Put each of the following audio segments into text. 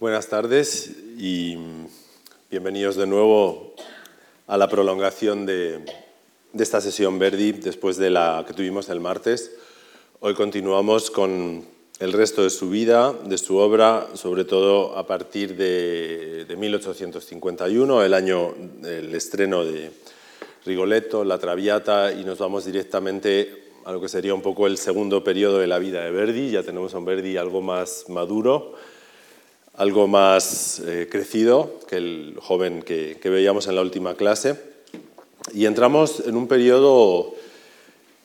Buenas tardes y bienvenidos de nuevo a la prolongación de, esta sesión Verdi después de la que tuvimos el martes. Hoy continuamos con el resto de su vida, de su obra, sobre todo a partir de, de 1851, el año del estreno de Rigoletto, La Traviata, y nos vamos directamente a lo que sería un poco el segundo periodo de la vida de Verdi. Ya tenemos a un Verdi algo más maduro, algo más eh, crecido que el joven que, que veíamos en la última clase. Y entramos en un periodo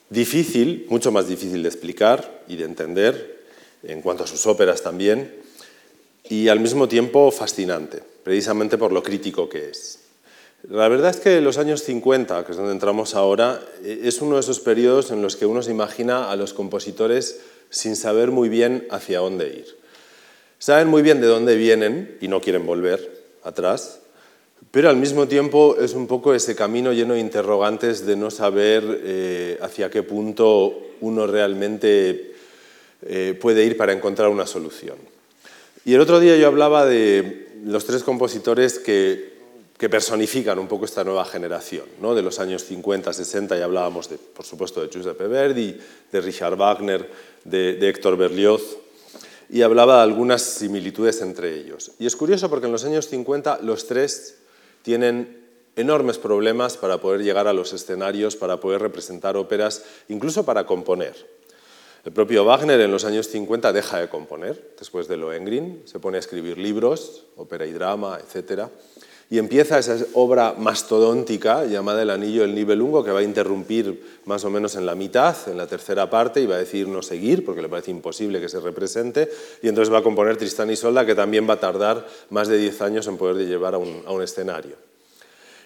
difícil, mucho más difícil de explicar y de entender, en cuanto a sus óperas también, y al mismo tiempo fascinante, precisamente por lo crítico que es. La verdad es que los años 50, que es donde entramos ahora, e, es uno de esos periodos en los que uno se imagina a los compositores sin saber muy bien hacia dónde ir. Saben muy bien de dónde vienen y no quieren volver atrás, pero al mismo tiempo es un poco ese camino lleno de interrogantes de no saber eh, hacia qué punto uno realmente eh, puede ir para encontrar una solución. Y el otro día yo hablaba de los tres compositores que personifican un poco esta nueva generación, ¿no? de los años 50, 60, y hablábamos, por supuesto, de Giuseppe Verdi, de Richard Wagner, de, de Héctor Berlioz, y hablaba de algunas similitudes entre ellos. Y es curioso porque en los años 50 los tres tienen enormes problemas para poder llegar a los escenarios, para poder representar óperas, incluso para componer. El propio Wagner en los años 50 deja de componer, después de Lohengrin, se pone a escribir libros, ópera y drama, etcétera y empieza esa obra mastodóntica llamada El Anillo del Nibelungo, que va a interrumpir más o menos en la mitad, en la tercera parte, y va a decir no seguir, porque le parece imposible que se represente, y entonces va a componer Tristán y Solda, que también va a tardar más de 10 años en poder llevar a un, a un escenario.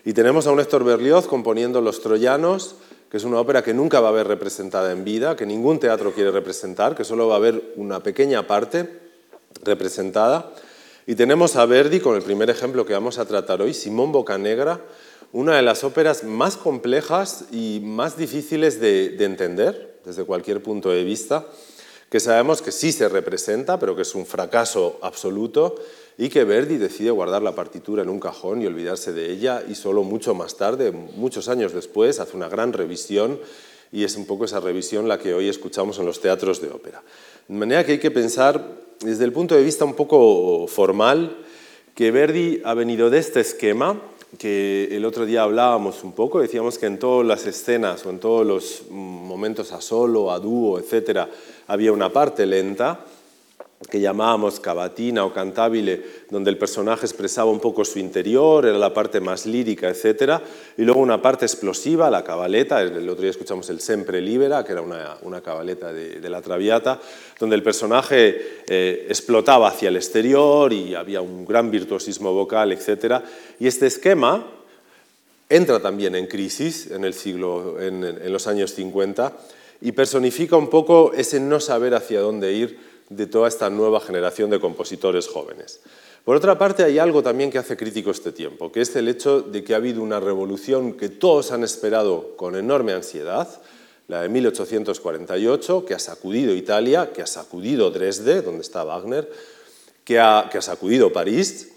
Y tenemos a un Héctor Berlioz componiendo Los Troyanos, que es una ópera que nunca va a haber representada en vida, que ningún teatro quiere representar, que solo va a haber una pequeña parte representada, y tenemos a Verdi con el primer ejemplo que vamos a tratar hoy, Simón Bocanegra, una de las óperas más complejas y más difíciles de, entender desde cualquier punto de vista, que sabemos que sí se representa, pero que es un fracaso absoluto y que Verdi decide guardar la partitura en un cajón y olvidarse de ella y solo mucho más tarde, muchos años después, hace una gran revisión y es un poco esa revisión la que hoy escuchamos en los teatros de ópera. De manera que hay que pensar desde el punto de vista un poco formal, que Verdi ha venido de este esquema, que el otro día hablábamos un poco, decíamos que en todas las escenas o en todos los momentos a solo, a dúo, etcétera, había una parte lenta, que llamábamos cavatina o cantabile, donde el personaje expresaba un poco su interior, era la parte más lírica, etc. Y luego una parte explosiva, la cabaleta, el otro día escuchamos el Sempre Libera, que era una, una cabaleta de, la Traviata, donde el personaje eh, explotaba hacia el exterior y había un gran virtuosismo vocal, etc. Y este esquema entra también en crisis en, el siglo, en, en los años 50 y personifica un poco ese no saber hacia dónde ir de toda esta nueva generación de compositores jóvenes. Por otra parte, hay algo también que hace crítico este tiempo, que es el hecho de que ha habido una revolución que todos han esperado con enorme ansiedad, la de 1848, que ha sacudido Italia, que ha sacudido Dresde, donde está Wagner, que ha, que ha sacudido París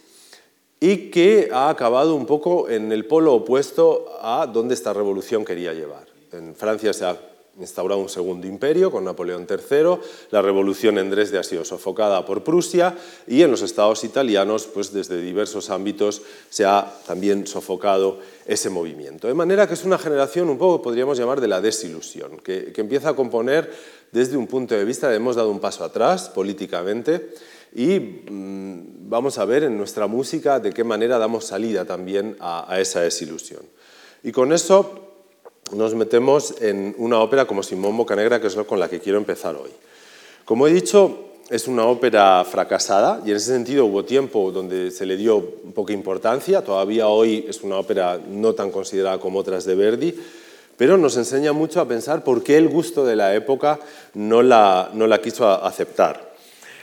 y que ha acabado un poco en el polo opuesto a donde esta revolución quería llevar. En Francia se ha instaurado un segundo imperio con Napoleón III, la revolución en Dresde ha sido sofocada por Prusia y en los estados italianos, pues desde diversos ámbitos se ha también sofocado ese movimiento. De manera que es una generación un poco, podríamos llamar, de la desilusión, que, que empieza a componer desde un punto de vista de hemos dado un paso atrás políticamente y mm, vamos a ver en nuestra música de qué manera damos salida también a, a esa desilusión. Y con eso nos metemos en una ópera como Simón Bocanegra, que es con la que quiero empezar hoy. Como he dicho, es una ópera fracasada y en ese sentido hubo tiempo donde se le dio poca importancia, todavía hoy es una ópera no tan considerada como otras de Verdi, pero nos enseña mucho a pensar por qué el gusto de la época no la, no la quiso aceptar.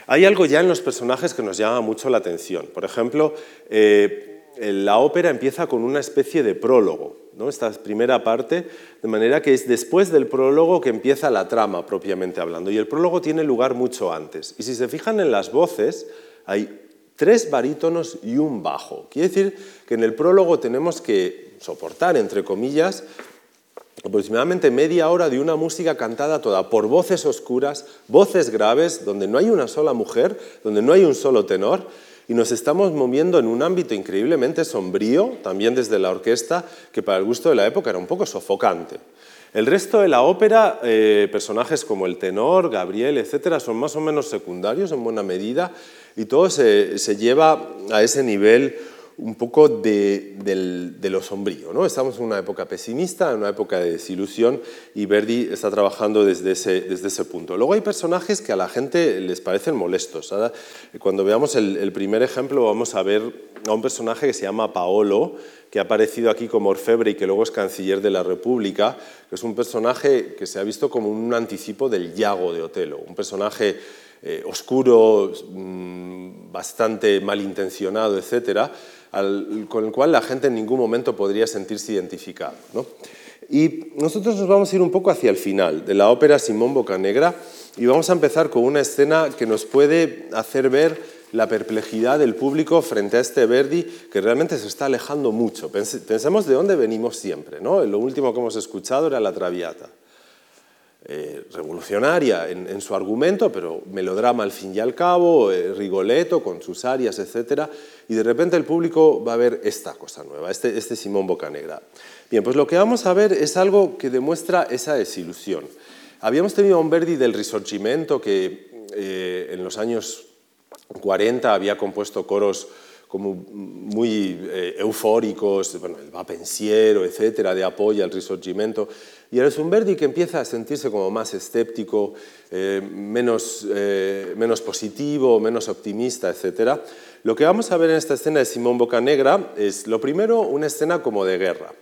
Hay algo ya en los personajes que nos llama mucho la atención. Por ejemplo, eh, la ópera empieza con una especie de prólogo, esta primera parte, de manera que es después del prólogo que empieza la trama propiamente hablando. Y el prólogo tiene lugar mucho antes. Y si se fijan en las voces, hay tres barítonos y un bajo. Quiere decir que en el prólogo tenemos que soportar, entre comillas, aproximadamente media hora de una música cantada toda por voces oscuras, voces graves, donde no hay una sola mujer, donde no hay un solo tenor, y nos estamos moviendo en un ámbito increíblemente sombrío, también desde la orquesta, que para el gusto de la época era un poco sofocante. El resto de la ópera, eh, personajes como el tenor, Gabriel, etcétera, son más o menos secundarios en buena medida y todo se, se lleva a ese nivel un poco de, lo sombrío. ¿no? Estamos en una época pesimista, en una época de desilusión, y Verdi está trabajando desde ese, desde ese punto. Luego hay personajes que a la gente les parecen molestos. cuando veamos el, primer ejemplo, vamos a ver a un personaje que se llama Paolo, que ha aparecido aquí como orfebre y que luego es canciller de la República, que es un personaje que se ha visto como un anticipo del Yago de Otelo, un personaje eh, oscuro, mm, bastante malintencionado, etcétera, con el cual la gente en ningún momento podría sentirse identificado. Y nosotros nos vamos a ir un poco hacia el final de la ópera Simón Bocanegra y vamos a empezar con una escena que nos puede hacer ver la perplejidad del público frente a este Verdi que realmente se está alejando mucho. Pensemos de dónde venimos siempre. ¿no? Lo último que hemos escuchado era la Traviata. Eh, revolucionaria en, su argumento, pero melodrama al fin y al cabo, eh, Rigoletto con sus arias, etc. Y de repente el público va a ver esta cosa nueva, este, este Simón Bocanegra. Bien, pues lo que vamos a ver es algo que demuestra esa desilusión. Habíamos tenido a un del Risorgimento que eh, en los años 40 había compuesto coros como muy eufóricos, bueno, el va pensiero, etcétera, de apoyo al Risorgimento. Y ahora es un Verdi que empieza a sentirse como más escéptico, eh, menos, eh, menos positivo, menos optimista, etc. Lo que vamos a ver en esta escena de Simón Bocanegra es, lo primero, una escena como de guerra.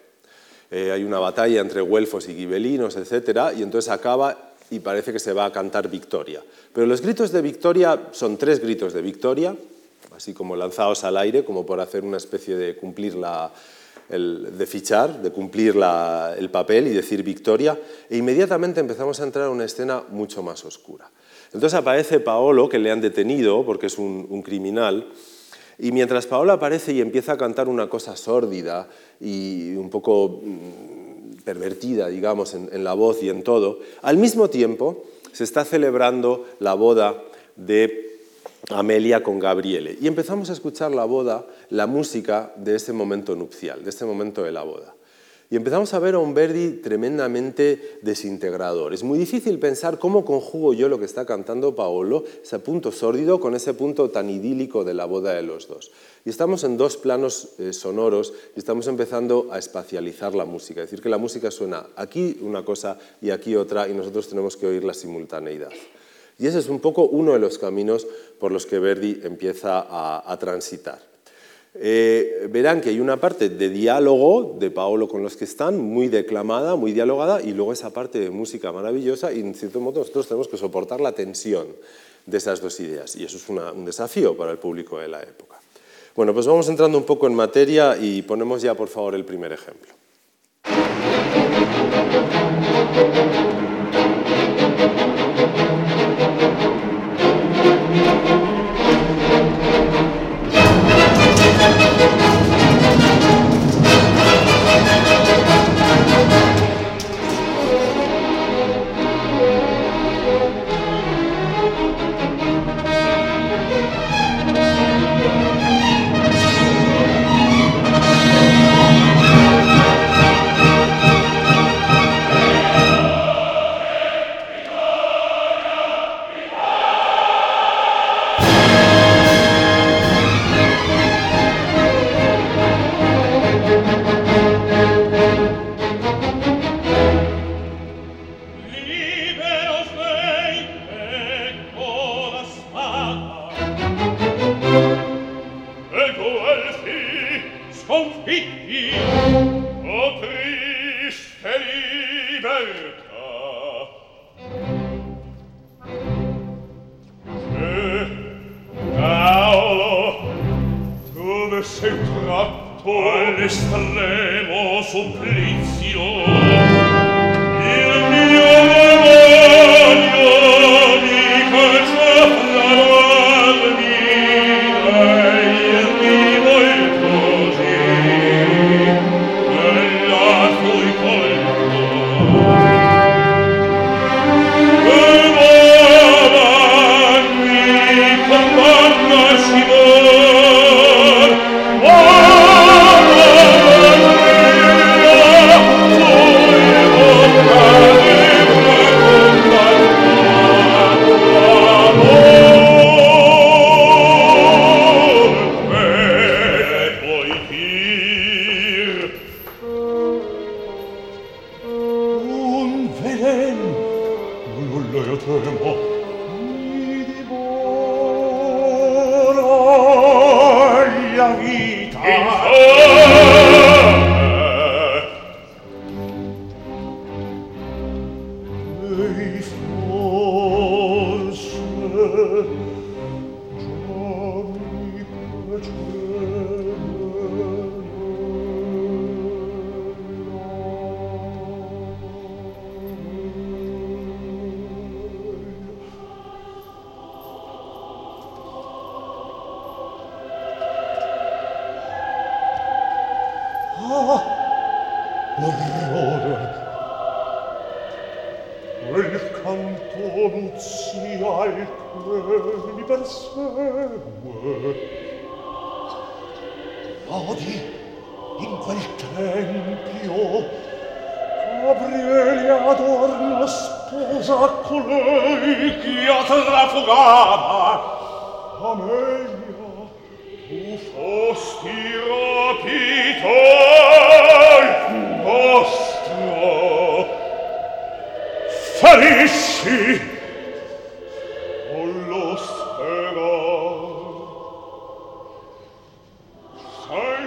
Eh, hay una batalla entre güelfos y gibelinos, etc. Y entonces acaba y parece que se va a cantar victoria. Pero los gritos de victoria son tres gritos de victoria, así como lanzados al aire, como por hacer una especie de cumplir la, de fichar, de cumplir el papel y decir victoria, e inmediatamente empezamos a entrar a una escena mucho más oscura. Entonces aparece Paolo, que le han detenido porque es un, criminal, y mientras Paolo aparece y empieza a cantar una cosa sórdida y un poco mm, pervertida, digamos, en la voz y en todo, al mismo tiempo se está celebrando la boda de Amelia con Gabriele. Y empezamos a escuchar la boda, la música de ese momento nupcial, de este momento de la boda. Y empezamos a ver a un Verdi tremendamente desintegrador. Es muy difícil pensar cómo conjugo yo lo que está cantando Paolo, ese punto sórdido, con ese punto tan idílico de la boda de los dos. Y estamos en dos planos eh, sonoros y estamos empezando a espacializar la música, es decir, que la música suena aquí una cosa y aquí otra y nosotros tenemos que oír la simultaneidad. Y ese es un poco uno de los caminos por los que Verdi empieza a, transitar. Eh, verán que hay una parte de diálogo de Paolo con los que están, muy declamada, muy dialogada, y luego esa parte de música maravillosa, y en cierto modo nosotros tenemos que soportar la tensión de esas dos ideas, y eso es un desafío para el público de la época. Bueno, pues vamos entrando un poco en materia y ponemos ya, por favor, el primer ejemplo.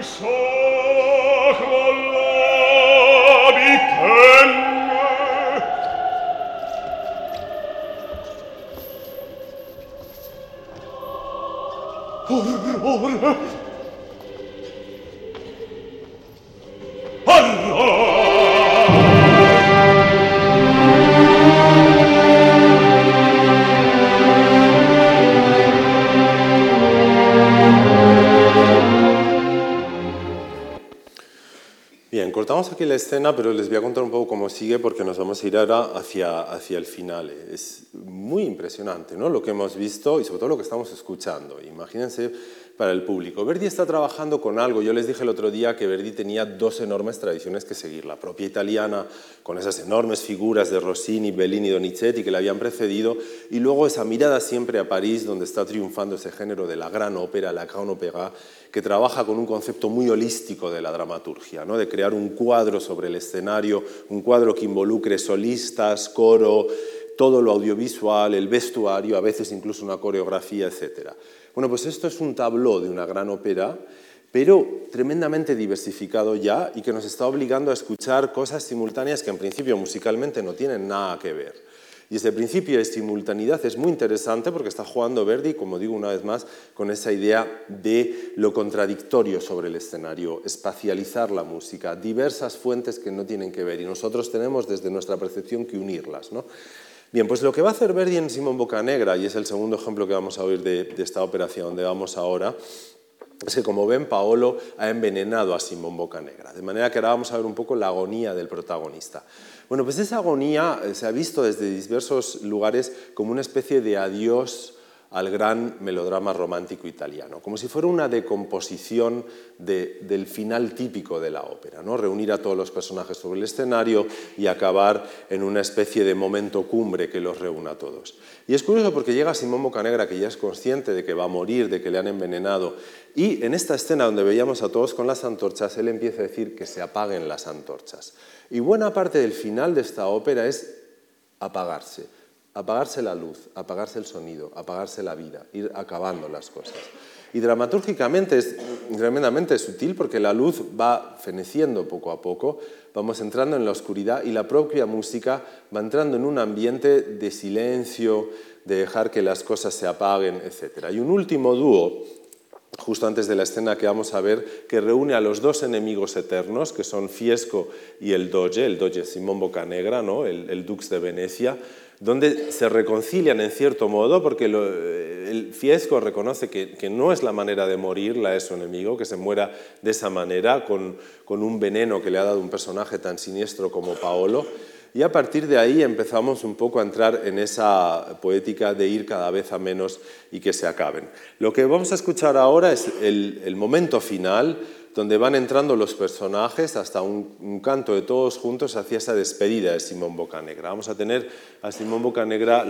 Oh, aquí la escena, pero les voy a contar un poco cómo sigue porque nos vamos a ir ahora hacia, hacia el final. Es muy impresionante ¿no? lo que hemos visto y sobre todo lo que estamos escuchando. Imagínense para el público. Verdi está trabajando con algo. Yo les dije el otro día que Verdi tenía dos enormes tradiciones que seguir. La propia italiana, con esas enormes figuras de Rossini, Bellini, Donizetti que le habían precedido, y luego esa mirada siempre a París, donde está triunfando ese género de la gran ópera, la gran opéra, que trabaja con un concepto muy holístico de la dramaturgia, ¿no? de crear un cuadro sobre el escenario, un cuadro que involucre solistas, coro, todo lo audiovisual, el vestuario, a veces incluso una coreografía, etc. Bueno, pues esto es un tabló de una gran ópera, pero tremendamente diversificado ya y que nos está obligando a escuchar cosas simultáneas que en principio musicalmente no tienen nada que ver. Y ese principio de simultaneidad es muy interesante porque está jugando Verdi, como digo una vez más, con esa idea de lo contradictorio sobre el escenario, espacializar la música, diversas fuentes que no tienen que ver y nosotros tenemos desde nuestra percepción que unirlas. ¿no? Bien, pues lo que va a hacer Verdi en Simón Bocanegra, y es el segundo ejemplo que vamos a oír de, de esta operación donde vamos ahora, es que como ven, Paolo ha envenenado a Simón Bocanegra, de manera que ahora vamos a ver un poco la agonía del protagonista. Bueno, pues esa agonía eh, se ha visto desde diversos lugares como una especie de adiós al gran melodrama romántico italiano, como si fuera una decomposición del final típico de la ópera, ¿no? reunir a todos los personajes sobre el escenario y acabar en una especie de momento cumbre que los reúna a todos. Y es curioso porque llega Simón Bocanegra, que ya es consciente de que va a morir, de que le han envenenado, y en esta escena donde veíamos a todos con las antorchas, él empieza a decir que se apaguen las antorchas. Y buena parte del final de esta ópera es apagarse apagarse la luz, apagarse el sonido, apagarse la vida, ir acabando las cosas. Y dramatúrgicamente es tremendamente sutil porque la luz va feneciendo poco a poco, vamos entrando en la oscuridad y la propia música va entrando en un ambiente de silencio, de dejar que las cosas se apaguen, etc. Y un último dúo, justo antes de la escena que vamos a ver, que reúne a los dos enemigos eternos, que son Fiesco y el Doge, el Doge Simón Bocanegra, ¿no? el, el Dux de Venecia, donde se reconcilian en cierto modo, porque el Fiesco reconoce que, no es la manera de morir la de su enemigo, que se muera de esa manera, con, con un veneno que le ha dado un personaje tan siniestro como Paolo. Y a partir de ahí empezamos un poco a entrar en esa poética de ir cada vez a menos y que se acaben. Lo que vamos a escuchar ahora es el momento final, donde van entrando los personajes hasta un, canto de todos juntos hacia esa despedida de Simón Bocanegra. Vamos a tener a Simón Bocanegra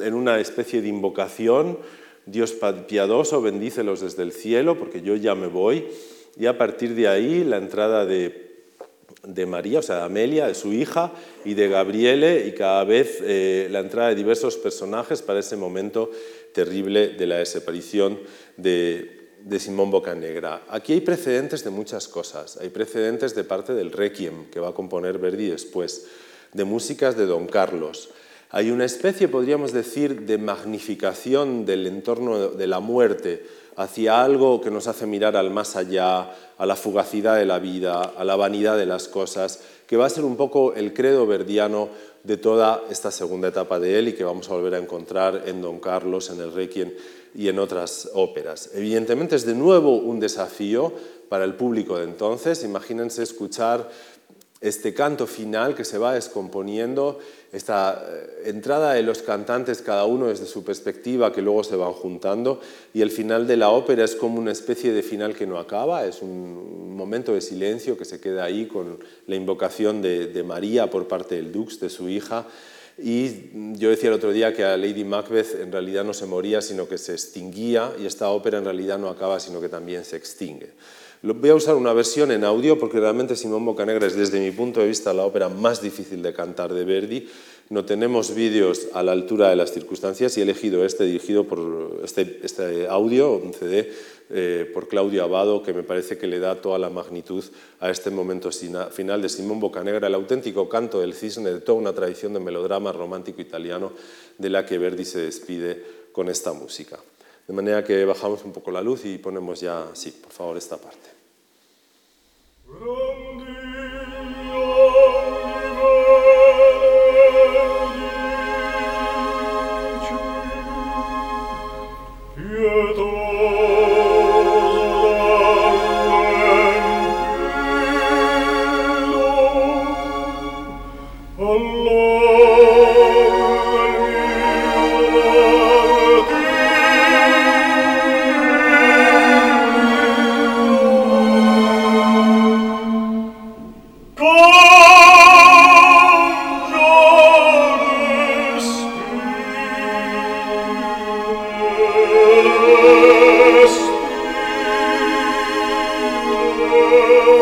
en una especie de invocación, Dios piadoso, bendícelos desde el cielo, porque yo ya me voy, y a partir de ahí la entrada de, María, o sea, de Amelia, de su hija, y de Gabriele, y cada vez eh, la entrada de diversos personajes para ese momento terrible de la desaparición de, de Simón Bocanegra. Aquí hay precedentes de muchas cosas. Hay precedentes de parte del Requiem, que va a componer Verdi después, de músicas de Don Carlos. Hay una especie, podríamos decir, de magnificación del entorno de la muerte hacia algo que nos hace mirar al más allá, a la fugacidad de la vida, a la vanidad de las cosas, que va a ser un poco el credo verdiano de toda esta segunda etapa de él y que vamos a volver a encontrar en Don Carlos, en el Requiem y en otras óperas. Evidentemente es de nuevo un desafío para el público de entonces. Imagínense escuchar este canto final que se va descomponiendo, esta eh, entrada de los cantantes, cada uno desde su perspectiva, que luego se van juntando, y el final de la ópera es como una especie de final que no acaba, es un momento de silencio que se queda ahí con la invocación de, María por parte del Dux, de su hija, y yo decía el otro día que a Lady Macbeth en realidad no se moría, sino que se extinguía, y esta ópera en realidad no acaba, sino que también se extingue. Voy a usar una versión en audio porque realmente Simón Bocanegra es desde mi punto de vista la ópera más difícil de cantar de Verdi. No tenemos vídeos a la altura de las circunstancias y he elegido este dirigido por este, este audio, un CD, eh, por Claudio Abado, que me parece que le da toda la magnitud a este momento final de Simón Bocanegra, el auténtico canto del cisne de toda una tradición de melodrama romántico italiano de la que Verdi se despide con esta música. De manera que bajamos un poco la luz y ponemos ya, sí, por favor, esta parte. Oh!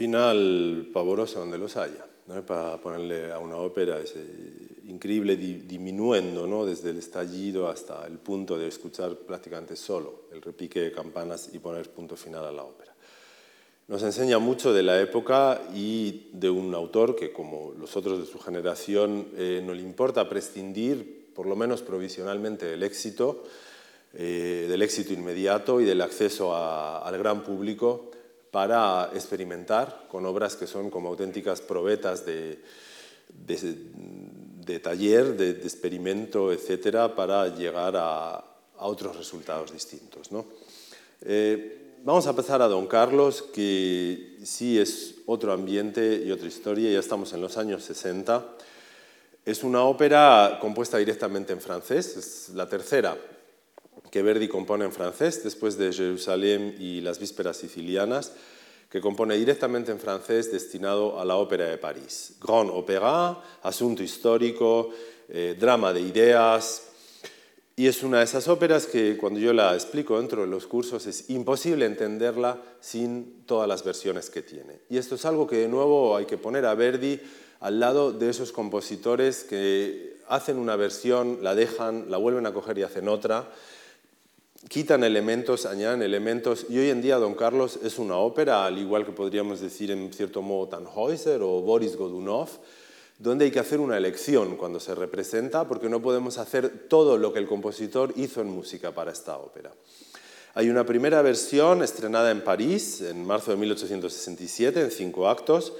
Final pavoroso donde los haya, para ponerle a una ópera ese increíble diminuendo ¿no? desde el estallido hasta el punto de escuchar prácticamente solo el repique de campanas y poner punto final a la ópera. Nos enseña mucho de la época y de un autor que, como los otros de su generación, eh, no le importa prescindir, por lo menos provisionalmente, del éxito, eh, del éxito inmediato y del acceso al gran público para experimentar con obras que son como auténticas probetas de, de, taller, de, experimento, etcétera, para llegar a, otros resultados distintos. ¿no? Eh, vamos a pasar a Don Carlos, que sí es otro ambiente y otra historia, ya estamos en los años 60. Es una ópera compuesta directamente en francés, es la tercera que Verdi compone en francés, después de Jerusalén y las vísperas sicilianas, que compone directamente en francés destinado a la ópera de París. Grand Opéra, asunto histórico, eh, drama de ideas, y es una de esas óperas que cuando yo la explico dentro de los cursos es imposible entenderla sin todas las versiones que tiene. Y esto es algo que de nuevo hay que poner a Verdi al lado de esos compositores que hacen una versión, la dejan, la vuelven a coger y hacen otra quitan elementos, añaden elementos, y hoy en día Don Carlos es una ópera, al igual que podríamos decir en cierto modo Tannhäuser o Boris Godunov, donde hay que hacer una elección cuando se representa, porque no podemos hacer todo lo que el compositor hizo en música para esta ópera. Hay una primera versión estrenada en París en marzo de 1867 en cinco actos,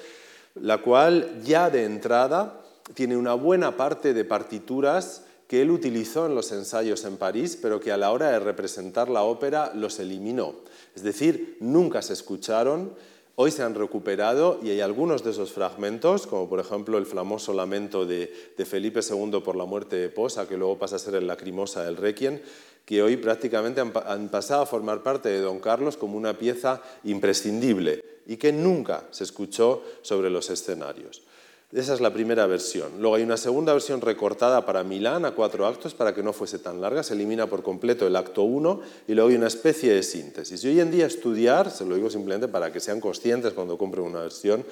la cual ya de entrada tiene una buena parte de partituras que él utilizó en los ensayos en París, pero que a la hora de representar la ópera los eliminó. Es decir, nunca se escucharon, hoy se han recuperado y hay algunos de esos fragmentos, como por ejemplo el famoso lamento de, Felipe II por la muerte de Posa, que luego pasa a ser el lacrimosa del Requiem, que hoy prácticamente han, han pasado a formar parte de Don Carlos como una pieza imprescindible y que nunca se escuchó sobre los escenarios. Esa es la primera versión. Luego hay una segunda versión recortada para Milán a cuatro actos para que no fuese tan larga. Se elimina por completo el acto 1 y luego hay una especie de síntesis. Y hoy en día estudiar, se lo digo simplemente para que sean conscientes cuando compren una versión,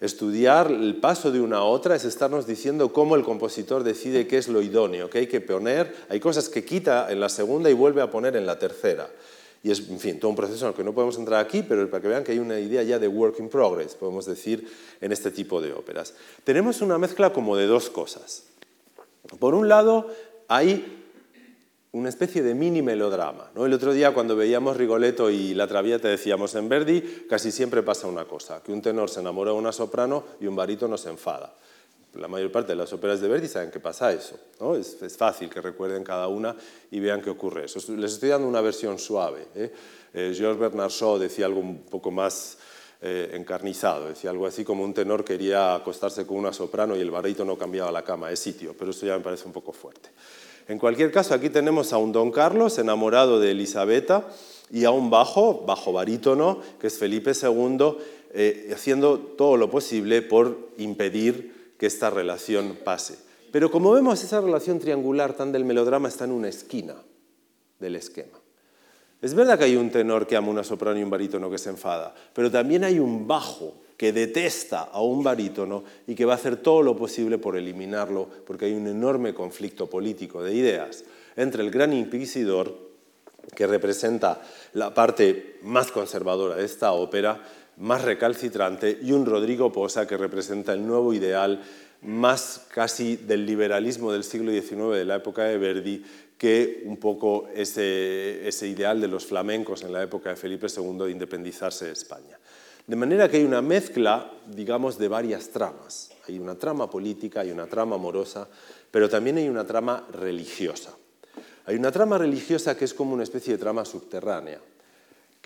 estudiar el paso de una a otra es estarnos diciendo cómo el compositor decide qué es lo idóneo, qué hay que poner. Hay cosas que quita en la segunda y vuelve a poner en la tercera. Y es, en fin, todo un proceso en que no podemos entrar aquí, pero para que vean que hay una idea ya de work in progress, podemos decir, en este tipo de óperas. Tenemos una mezcla como de dos cosas. Por un lado, hay una especie de mini melodrama. ¿no? El otro día cuando veíamos Rigoletto y La Traviata decíamos en Verdi, casi siempre pasa una cosa, que un tenor se enamora de una soprano y un barítono se enfada la mayor parte de las óperas de Verdi saben que pasa eso. Es, fácil que recuerden cada una y vean qué ocurre eso. Les estoy dando una versión suave. ¿eh? eh Georges Bernard Shaw decía algo un poco más eh, encarnizado, decía algo así como un tenor quería acostarse con una soprano y el barrito no cambiaba la cama de sitio, pero eso ya me parece un poco fuerte. En cualquier caso, aquí tenemos a un Don Carlos enamorado de Elisabetta y a un bajo, bajo barítono, que es Felipe II, eh, haciendo todo lo posible por impedir que esta relación pase. Pero como vemos, esa relación triangular tan del melodrama está en una esquina del esquema. Es verdad que hay un tenor que ama una soprano y un barítono que se enfada, pero también hay un bajo que detesta a un barítono y que va a hacer todo lo posible por eliminarlo, porque hay un enorme conflicto político de ideas entre el gran inquisidor, que representa la parte más conservadora de esta ópera, más recalcitrante, y un Rodrigo Posa que representa el nuevo ideal más casi del liberalismo del siglo XIX, de la época de Verdi, que un poco ese, ese ideal de los flamencos en la época de Felipe II de independizarse de España. De manera que hay una mezcla, digamos, de varias tramas. Hay una trama política, hay una trama amorosa, pero también hay una trama religiosa. Hay una trama religiosa que es como una especie de trama subterránea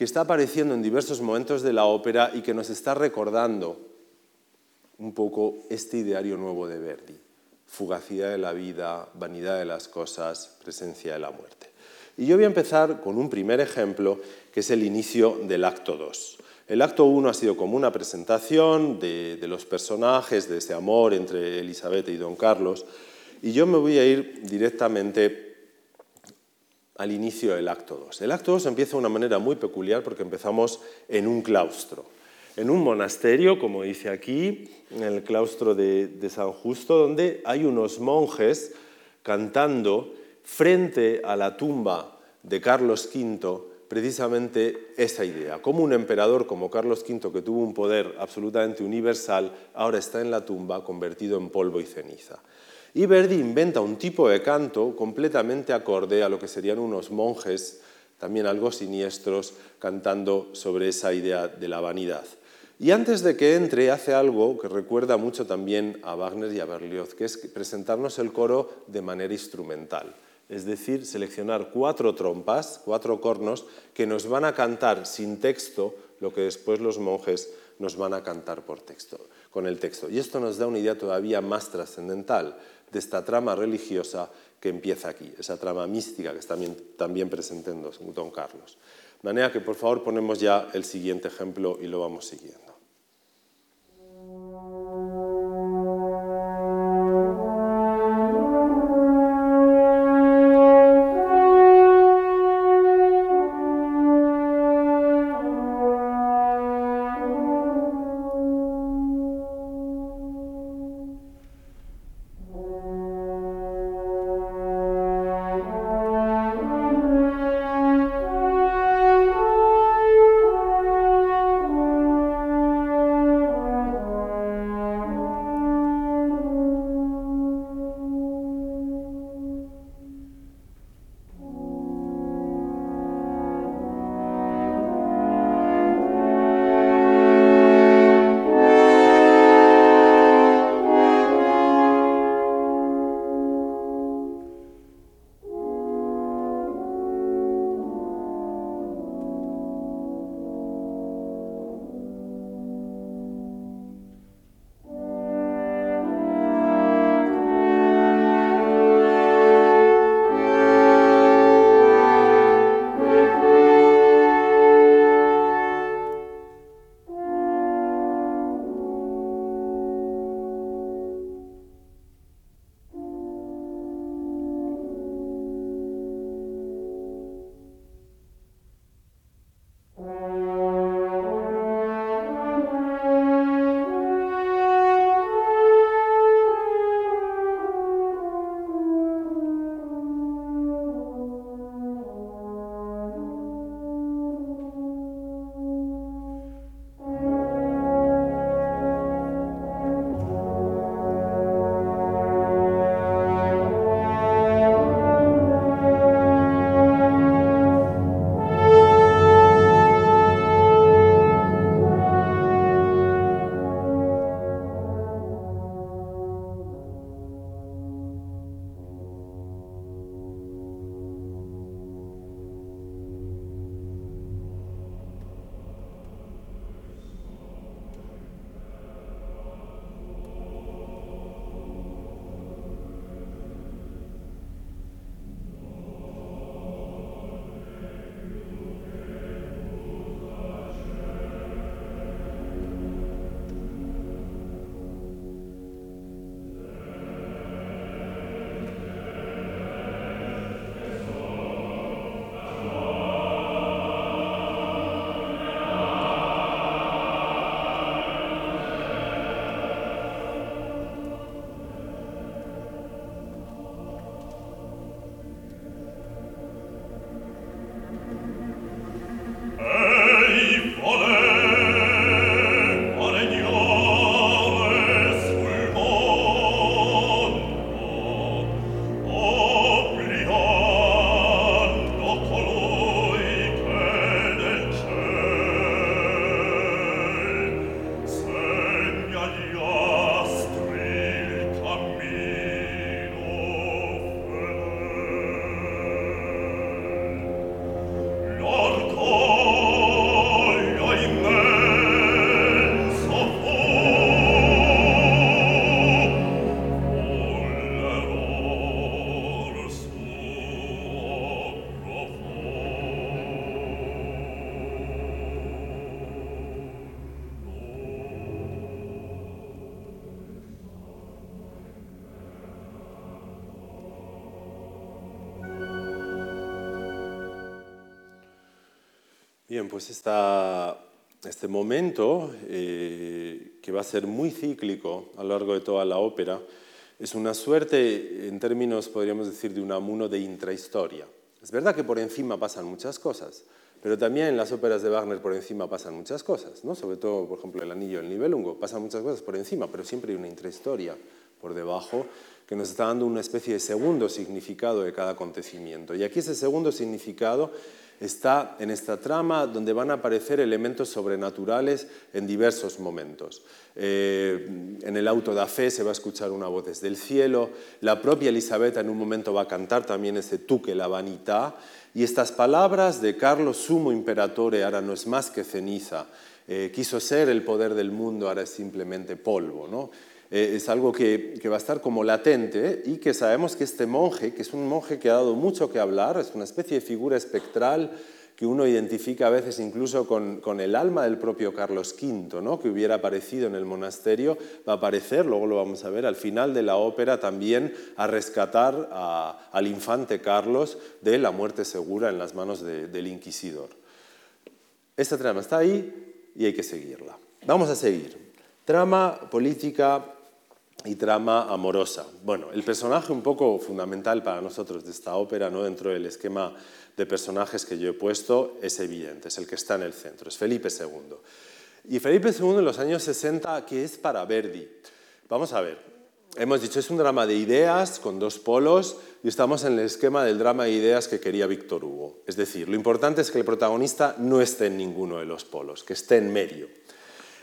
que está apareciendo en diversos momentos de la ópera y que nos está recordando un poco este ideario nuevo de Verdi. Fugacidad de la vida, vanidad de las cosas, presencia de la muerte. Y yo voy a empezar con un primer ejemplo, que es el inicio del acto 2. El acto 1 ha sido como una presentación de, los personajes, de ese amor entre Elizabeth y Don Carlos, y yo me voy a ir directamente al inicio del acto 2. El acto 2 empieza de una manera muy peculiar porque empezamos en un claustro. en un monasterio, como dice aquí, en el claustro de, de San Justo, donde hay unos monjes cantando frente a la tumba de Carlos V precisamente esa idea. Como un emperador como Carlos V, que tuvo un poder absolutamente universal, ahora está en la tumba convertido en polvo y ceniza. Y Verdi inventa un tipo de canto completamente acorde a lo que serían unos monjes, también algo siniestros, cantando sobre esa idea de la vanidad. Y antes de que entre, hace algo que recuerda mucho también a Wagner y a Berlioz, que es presentarnos el coro de manera instrumental es decir, seleccionar cuatro trompas, cuatro cornos, que nos van a cantar sin texto lo que después los monjes nos van a cantar por texto, con el texto. Y esto nos da una idea todavía más trascendental de esta trama religiosa que empieza aquí, esa trama mística que está también, también presente en Don Carlos. De manera que, por favor, ponemos ya el siguiente ejemplo y lo vamos siguiendo. Bien, pues esta este momento, eh, que va a ser muy cíclico a lo largo de toda la ópera, es una suerte, en términos, podríamos decir, de un amuno de intrahistoria. Es verdad que por encima pasan muchas cosas, pero también en las óperas de Wagner por encima pasan muchas cosas, ¿no? sobre todo, por ejemplo, El Anillo del Nibelungo, pasan muchas cosas por encima, pero siempre hay una intrahistoria por debajo que nos está dando una especie de segundo significado de cada acontecimiento. Y aquí ese segundo significado está en esta trama donde van a aparecer elementos sobrenaturales en diversos momentos. Eh, en el auto da fe se va a escuchar una voz desde el cielo, la propia Elisabetta en un momento va a cantar también ese tú que la vanidad, y estas palabras de Carlos Sumo Imperatore, ahora no es más que ceniza, eh, quiso ser el poder del mundo, ahora es simplemente polvo. ¿no? Eh, es algo que, va a estar como latente y que sabemos que este monje, que es un monje que ha dado mucho que hablar, es una especie de figura espectral que uno identifica a veces incluso con, el alma del propio Carlos V, ¿no? que hubiera aparecido en el monasterio, va a aparecer, luego lo vamos a ver, al final de la ópera también a rescatar al infante Carlos de la muerte segura en las manos del inquisidor. Esta trama está ahí y hay que seguirla. Vamos a seguir. Trama política y trama amorosa. Bueno, el personaje un poco fundamental para nosotros de esta ópera, ¿no? dentro del esquema de personajes que yo he puesto, es evidente, es el que está en el centro, es Felipe II. Y Felipe II en los años 60, ¿qué es para Verdi? Vamos a ver, hemos dicho, es un drama de ideas con dos polos y estamos en el esquema del drama de ideas que quería Víctor Hugo. Es decir, lo importante es que el protagonista no esté en ninguno de los polos, que esté en medio.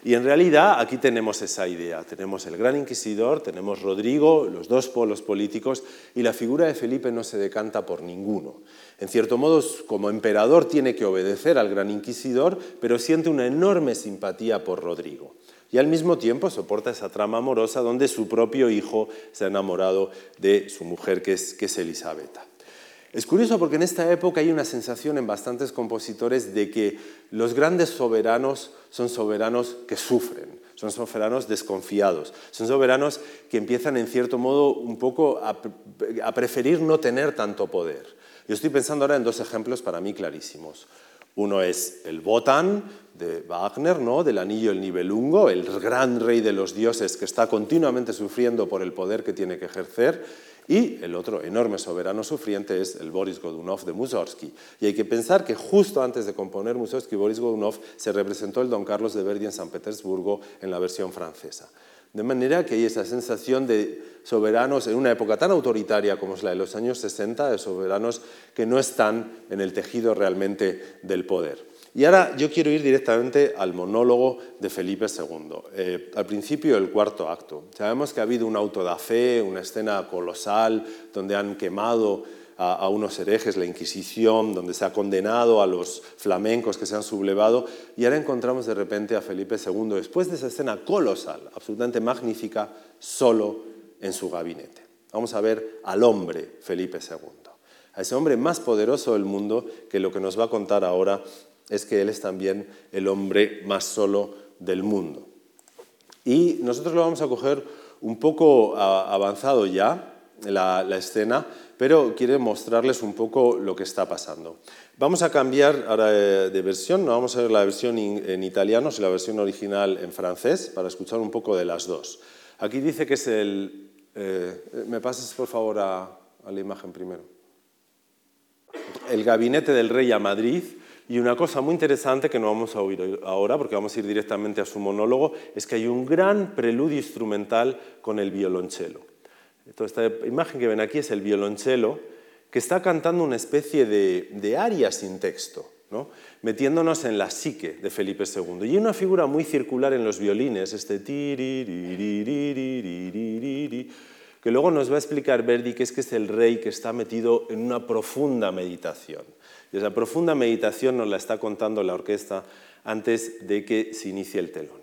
Y en realidad aquí tenemos esa idea. Tenemos el gran inquisidor, tenemos Rodrigo, los dos polos políticos, y la figura de Felipe no se decanta por ninguno. En cierto modo, como emperador tiene que obedecer al gran inquisidor, pero siente una enorme simpatía por Rodrigo. Y al mismo tiempo soporta esa trama amorosa donde su propio hijo se ha enamorado de su mujer, que es, Elisabetta. Es curioso porque en esta época hay una sensación en bastantes compositores de que los grandes soberanos son soberanos que sufren, son soberanos desconfiados, son soberanos que empiezan en cierto modo un poco a, preferir no tener tanto poder. Yo estoy pensando ahora en dos ejemplos para mí clarísimos. Uno es el Wotan de Wagner, ¿no? del anillo el Nibelungo, el gran rey de los dioses que está continuamente sufriendo por el poder que tiene que ejercer y el otro enorme soberano sufriente es el Boris Godunov de Mussorgsky. Y hay que pensar que justo antes de componer Mussorgsky, Boris Godunov se representó el Don Carlos de Verdi en San Petersburgo en la versión francesa. De manera que hay esa sensación de soberanos en una época tan autoritaria como es la de los años 60, de soberanos que no están en el tejido realmente del poder. Y ahora yo quiero ir directamente al monólogo de Felipe II. Eh, al principio del cuarto acto. Sabemos que ha habido un auto de fe, una escena colosal, donde han quemado a, unos herejes, la Inquisición, donde se ha condenado a los flamencos que se han sublevado, y ahora encontramos de repente a Felipe II, después de esa escena colosal, absolutamente magnífica, solo en su gabinete. Vamos a ver al hombre Felipe II, a ese hombre más poderoso del mundo que lo que nos va a contar ahora es que Él es también el hombre más solo del mundo. Y nosotros lo vamos a coger un poco avanzado ya, la, escena, pero quiero mostrarles un poco lo que está pasando. Vamos a cambiar ahora de versión, no vamos a ver la versión en italiano, sino la versión original en francés, para escuchar un poco de las dos. Aquí dice que es el... Eh, ¿Me pasas por favor a la imagen primero? El gabinete del rey a Madrid y una cosa muy interesante que no vamos a oír ahora, porque vamos a ir directamente a su monólogo, es que hay un gran preludio instrumental con el violonchelo. esta imagen que ven aquí es el violonchelo, que está cantando una especie de, de aria sin texto, ¿no? metiéndonos en la psique de Felipe II. Y hay una figura muy circular en los violines, este que luego nos va a explicar Verdi que es que es el rey que está metido en una profunda meditación. Y esa profunda meditación nos la está contando la orquesta antes de que se inicie el telón.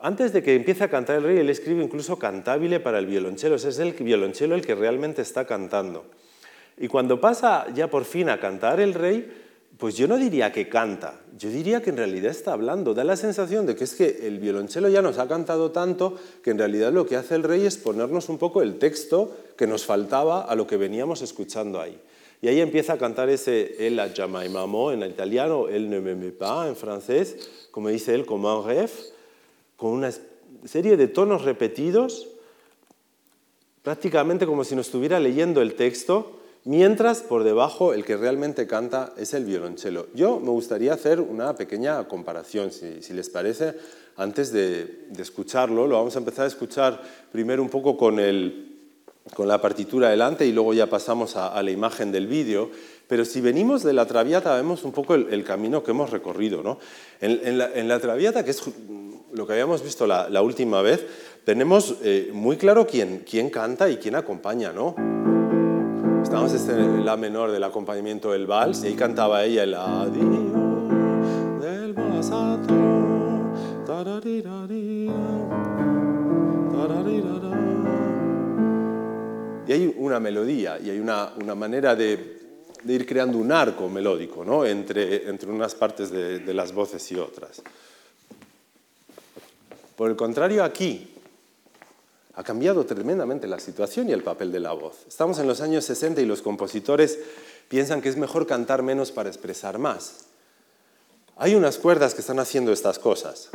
Antes de que empiece a cantar el rey, él escribe incluso cantabile para el violonchelo. Es el violonchelo el que realmente está cantando. Y cuando pasa ya por fin a cantar el rey, pues yo no diría que canta, yo diría que en realidad está hablando. Da la sensación de que es que el violonchelo ya nos ha cantado tanto que en realidad lo que hace el rey es ponernos un poco el texto que nos faltaba a lo que veníamos escuchando ahí. Y ahí empieza a cantar ese El a jamais maman en italiano, El ne m'aime pas en francés, como dice él, como un rêve, con una serie de tonos repetidos, prácticamente como si nos estuviera leyendo el texto, mientras por debajo el que realmente canta es el violonchelo. Yo me gustaría hacer una pequeña comparación, si, les parece, antes de, escucharlo. Lo vamos a empezar a escuchar primero un poco con el, con la partitura delante y luego ya pasamos a, la imagen del vídeo. Pero si venimos de la Traviata vemos un poco el, camino que hemos recorrido. ¿no? En, la, Traviata, que es lo que habíamos visto la, última vez, tenemos eh, muy claro quién, quién, canta y quién acompaña. ¿no? Estamos en la menor del acompañamiento del vals y ahí cantaba ella el adiós del basato. Y hay una melodía y hay una, una manera de, de, ir creando un arco melódico ¿no? entre, entre unas partes de, de las voces y otras. Por el contrario, aquí ha cambiado tremendamente la situación y el papel de la voz. Estamos en los años 60 y los compositores piensan que es mejor cantar menos para expresar más. Hay unas cuerdas que están haciendo estas cosas.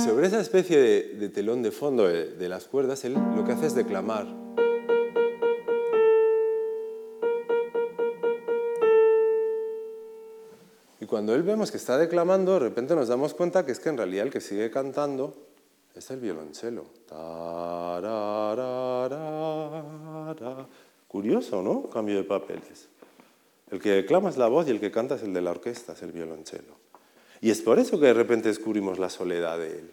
Sobre esa especie de, telón de fondo de, las cuerdas, él lo que hace es declamar. Y cuando él vemos que está declamando, de repente nos damos cuenta que es que en realidad el que sigue cantando es el violonchelo. Curioso, ¿no? Cambio de papeles. El que declama es la voz y el que canta es el de la orquesta, es el violonchelo. Y es por eso que de repente descubrimos la soledad de él.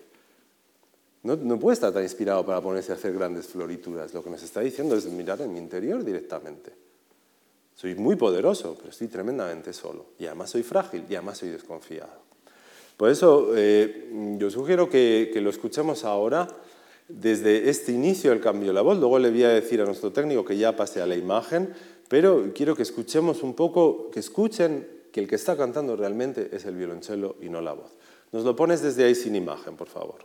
No, no, puede estar tan inspirado para ponerse a hacer grandes florituras. Lo que nos está diciendo es mirar en mi interior directamente. Soy muy poderoso, pero estoy tremendamente solo. Y además soy frágil y además soy desconfiado. Por eso eh, yo sugiero que, que, lo escuchemos ahora desde este inicio del cambio de la voz. Luego le voy a decir a nuestro técnico que ya pase a la imagen, pero quiero que escuchemos un poco, que escuchen que el que está cantando realmente es el violonchelo y no la voz. Nos lo pones desde ahí sin imagen, por favor.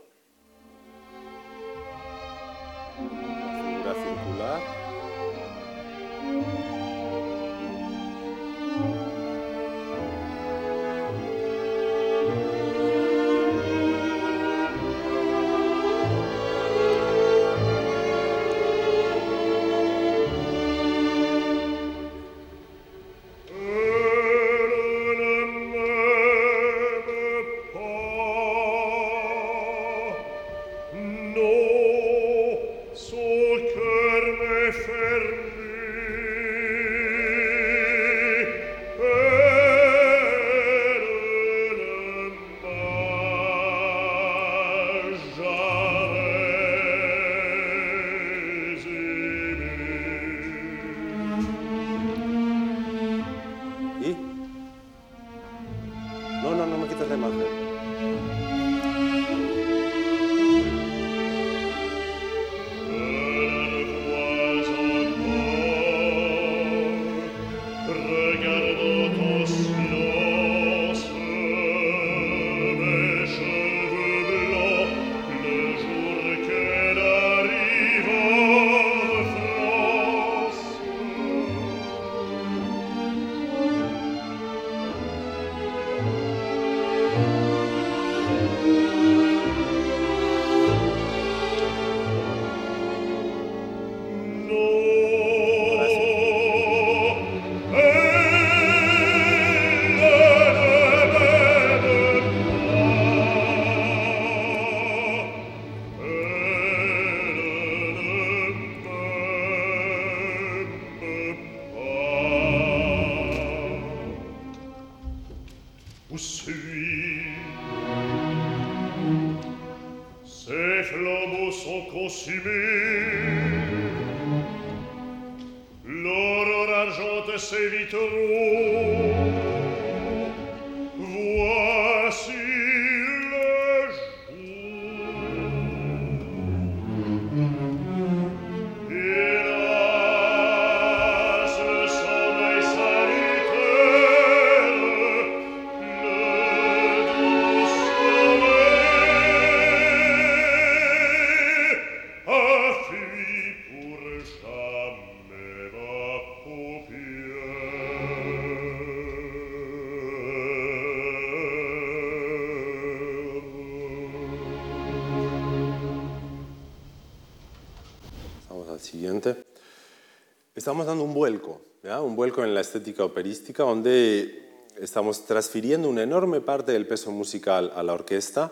Estamos dando un vuelco, un vuelco en la estética operística, donde estamos transfiriendo una enorme parte del peso musical a la orquesta.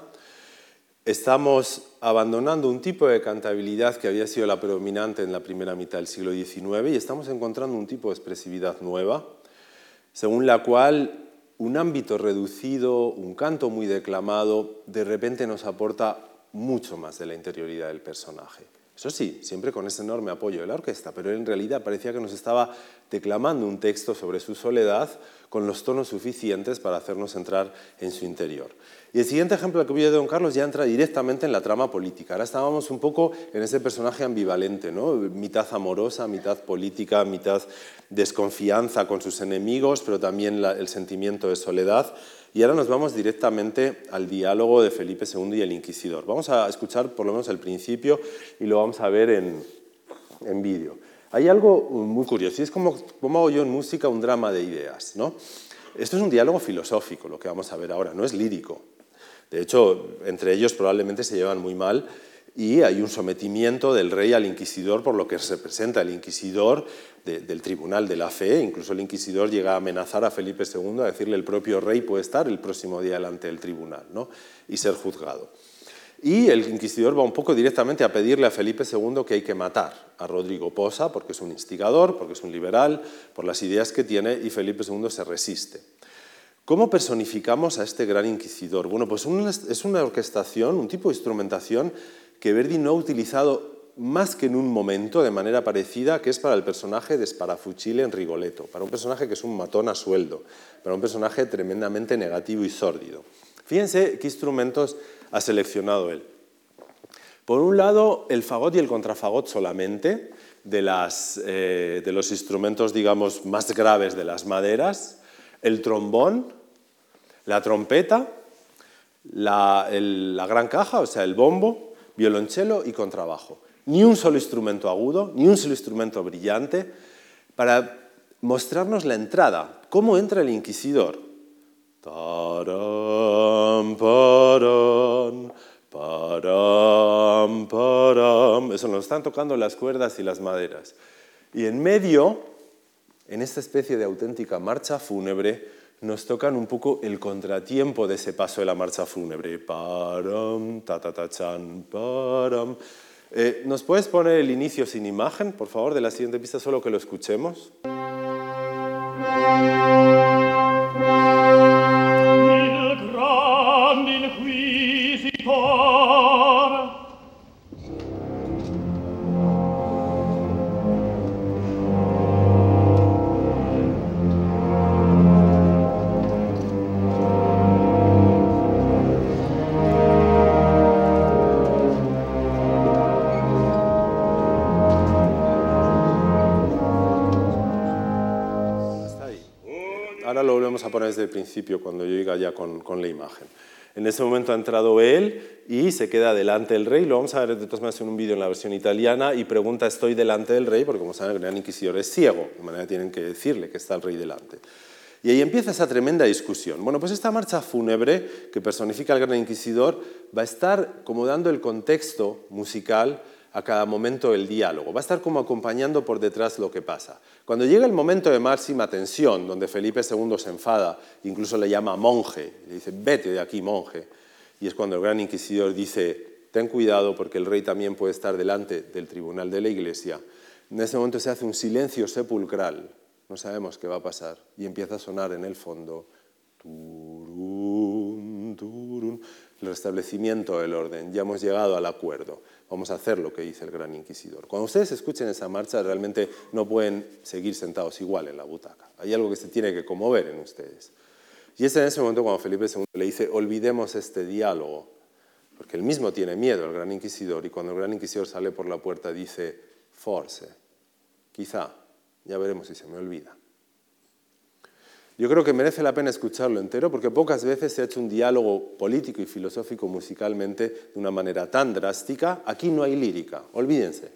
Estamos abandonando un tipo de cantabilidad que había sido la predominante en la primera mitad del siglo XIX y estamos encontrando un tipo de expresividad nueva, según la cual un ámbito reducido, un canto muy declamado, de repente nos aporta mucho más de la interioridad del personaje. Eso sí, siempre con ese enorme apoyo de la orquesta, pero en realidad parecía que nos estaba declamando un texto sobre su soledad con los tonos suficientes para hacernos entrar en su interior. Y el siguiente ejemplo que voy de Don Carlos ya entra directamente en la trama política. Ahora estábamos un poco en ese personaje ambivalente, ¿no? mitad amorosa, mitad política, mitad desconfianza con sus enemigos, pero también el sentimiento de soledad. Y ahora nos vamos directamente al diálogo de Felipe II y el inquisidor. Vamos a escuchar por lo menos el principio y lo vamos a ver en, en vídeo. Hay algo muy curioso, y es como, como hago yo en música un drama de ideas. ¿no? Esto es un diálogo filosófico, lo que vamos a ver ahora, no es lírico. De hecho, entre ellos probablemente se llevan muy mal y hay un sometimiento del rey al inquisidor por lo que representa el inquisidor del tribunal de la fe. Incluso el inquisidor llega a amenazar a Felipe II, a decirle el propio rey puede estar el próximo día delante del tribunal ¿no? y ser juzgado. Y el inquisidor va un poco directamente a pedirle a Felipe II que hay que matar a Rodrigo Posa porque es un instigador, porque es un liberal, por las ideas que tiene y Felipe II se resiste. ¿Cómo personificamos a este gran inquisidor? Bueno, pues es una orquestación, un tipo de instrumentación que Verdi no ha utilizado más que en un momento de manera parecida, que es para el personaje de Sparafucile en Rigoletto, para un personaje que es un matón a sueldo, para un personaje tremendamente negativo y sórdido. Fíjense qué instrumentos ha seleccionado él. Por un lado, el fagot y el contrafagot solamente, de, las, eh, de los instrumentos, digamos, más graves de las maderas, el trombón, la trompeta, la, la gran caja, o sea, el bombo, violonchelo y contrabajo. Ni un solo instrumento agudo, ni un solo instrumento brillante, para mostrarnos la entrada, cómo entra el inquisidor. Eso nos están tocando las cuerdas y las maderas. Y en medio, en esta especie de auténtica marcha fúnebre, nos tocan un poco el contratiempo de ese paso de la marcha fúnebre. Param, ta, ta, ta, chan, param. Eh, ¿Nos puedes poner el inicio sin imagen, por favor, de la siguiente pista, solo que lo escuchemos? Desde principio cuando yo llegue ya con, con, la imagen. En ese momento ha entrado él y se queda delante del rey. Lo vamos a ver de todas maneras en un vídeo en la versión italiana y pregunta, ¿estoy delante del rey? Porque como saben, el gran inquisidor es ciego, de manera que tienen que decirle que está el rey delante. Y ahí empieza esa tremenda discusión. Bueno, pues esta marcha fúnebre que personifica al gran inquisidor va a estar como dando el contexto musical a cada momento del diálogo. Va a estar como acompañando por detrás lo que pasa. Cuando llega el momento de máxima tensión, donde Felipe II se enfada, incluso le llama monje, le dice, vete de aquí, monje, y es cuando el gran inquisidor dice, ten cuidado porque el rey también puede estar delante del tribunal de la iglesia. En ese momento se hace un silencio sepulcral, no sabemos qué va a pasar, y empieza a sonar en el fondo el restablecimiento del orden, ya hemos llegado al acuerdo vamos a hacer lo que dice el gran inquisidor. Cuando ustedes escuchen esa marcha, realmente no pueden seguir sentados igual en la butaca. Hay algo que se tiene que conmover en ustedes. Y es en ese momento cuando Felipe II le dice, olvidemos este diálogo, porque él mismo tiene miedo, el gran inquisidor, y cuando el gran inquisidor sale por la puerta dice, force, quizá, ya veremos si se me olvida. Yo creo que merece la pena escucharlo entero porque pocas veces se ha hecho un diálogo político y filosófico musicalmente de una manera tan drástica. Aquí no hay lírica, olvídense.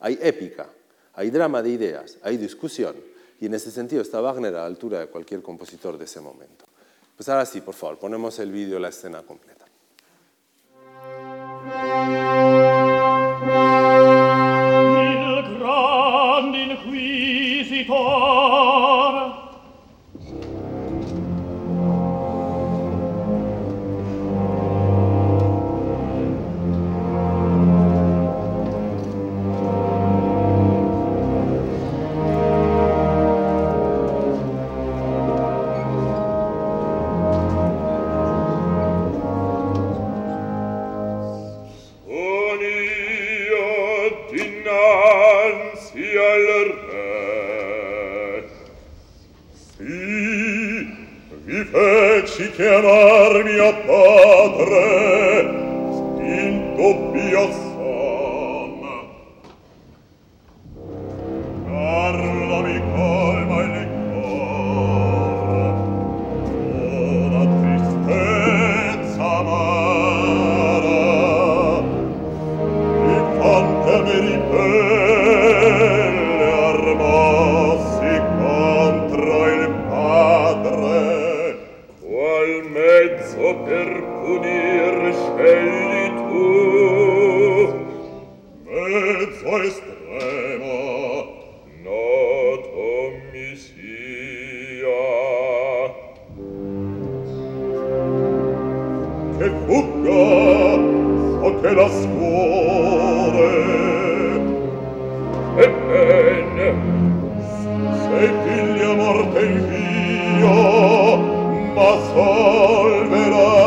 Hay épica, hay drama de ideas, hay discusión. Y en ese sentido está Wagner a la altura de cualquier compositor de ese momento. Pues ahora sí, por favor, ponemos el vídeo, la escena completa. Il inquisitor mia morte il mio ma solverà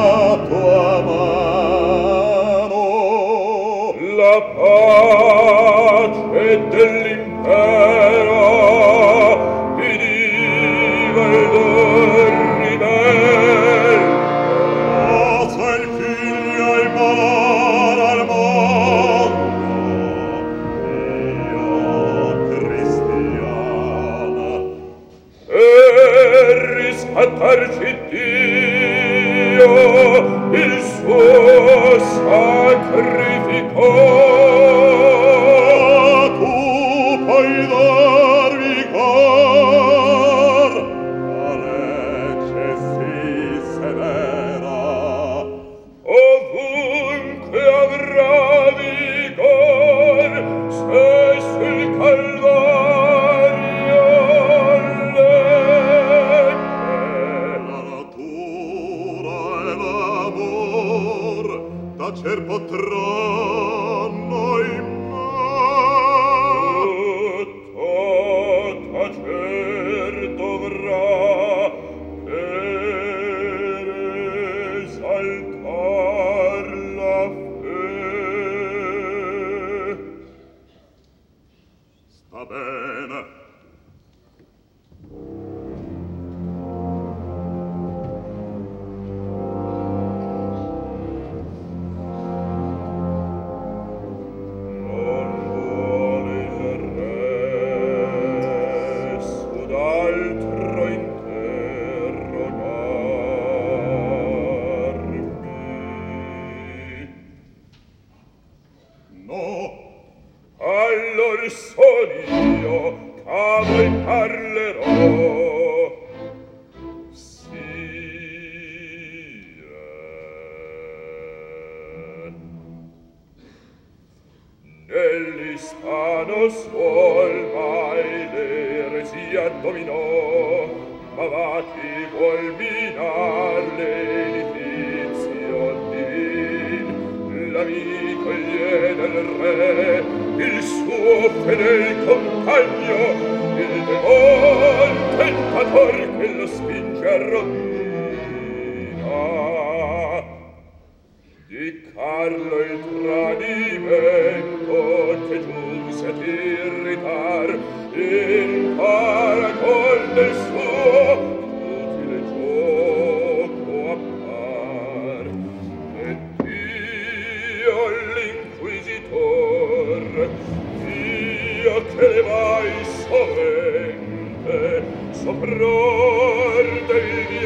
error del di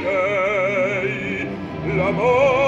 l'amor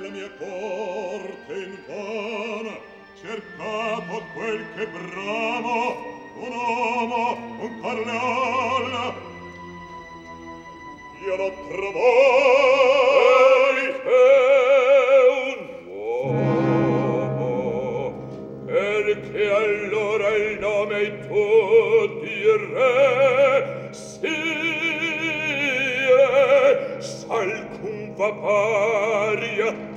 nella mia corte in vana cercato quel che bramo un uomo un carleal io lo trovai e un uomo perché allora il nome in tutti il re si alcun va paria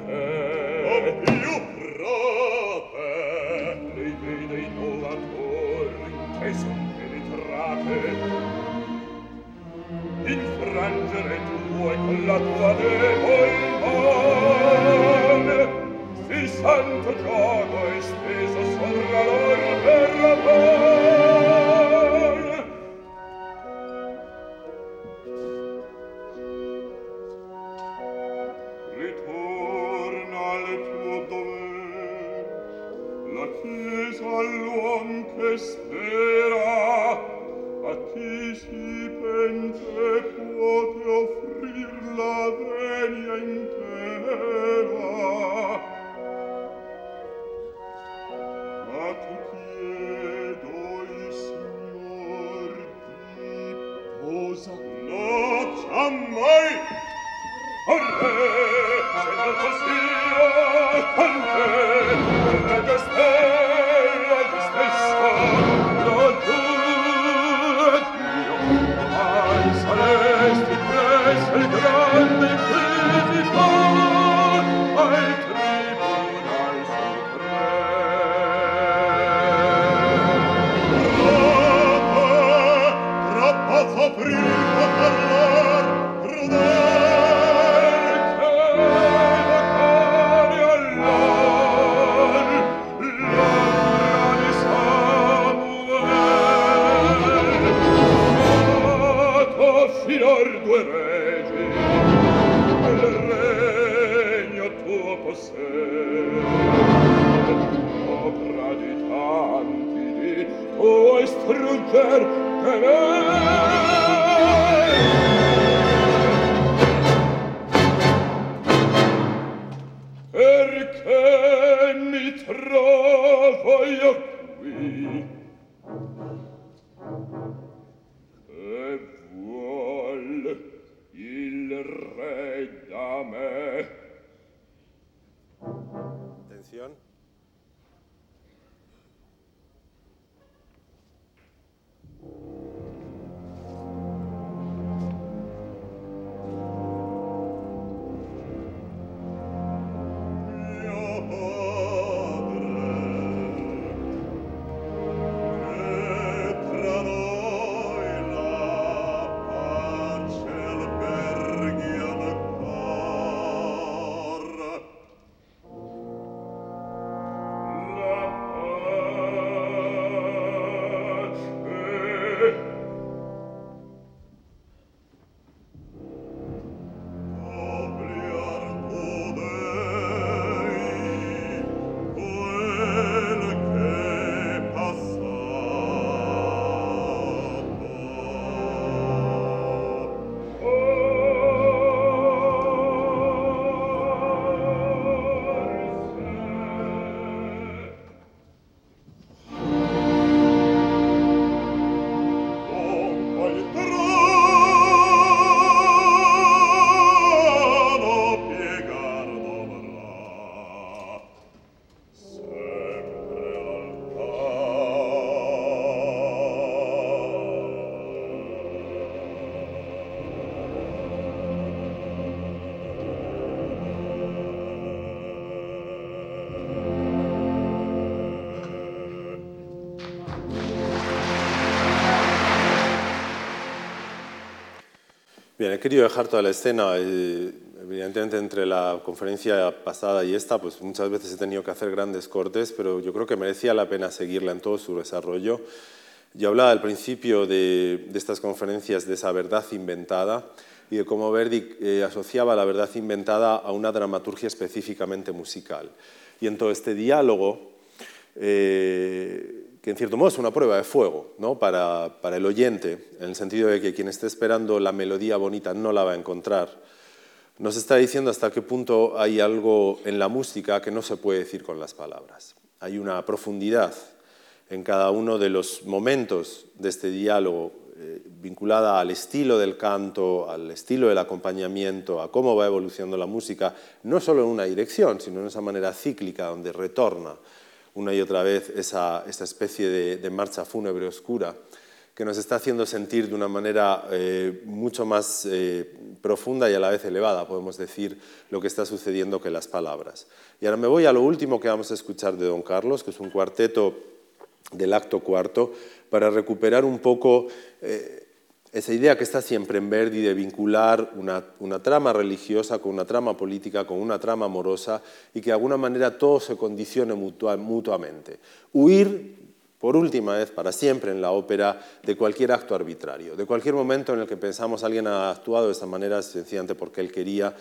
voi con l'acqua del mare si santo gioco esteso sopra l'or per la pace Bien, he querido dejar toda la escena. evidentemente, entre la conferencia pasada y esta, pues muchas veces he tenido que hacer grandes cortes, pero yo creo que merecía la pena seguirla en todo su desarrollo. Yo hablaba al principio de, estas conferencias de esa verdad inventada y de cómo Verdi eh, asociaba la verdad inventada a una dramaturgia específicamente musical. Y en todo este diálogo, eh, que en cierto modo es una prueba de fuego ¿no? para, el oyente, en el sentido de que quien esté esperando la melodía bonita no la va a encontrar. Nos está diciendo hasta qué punto hay algo en la música que no se puede decir con las palabras. Hay una profundidad en cada uno de los momentos de este diálogo eh, vinculada al estilo del canto, al estilo del acompañamiento, a cómo va evolucionando la música, no solo en una dirección, sino en esa manera cíclica donde retorna una y otra vez esa, especie de, marcha fúnebre oscura que nos está haciendo sentir de una manera eh, mucho más eh, profunda y a la vez elevada, podemos decir, lo que está sucediendo que las palabras. Y ahora me voy a lo último que vamos a escuchar de Don Carlos, que es un cuarteto del acto cuarto, para recuperar un poco eh, esa idea que está siempre en Verdi de vincular una, una, trama religiosa con una trama política, con una trama amorosa y que de alguna manera todo se condicione mutuamente. Huir, por última vez, para siempre en la ópera, de cualquier acto arbitrario, de cualquier momento en el que pensamos alguien ha actuado de esa manera sencillamente porque él quería,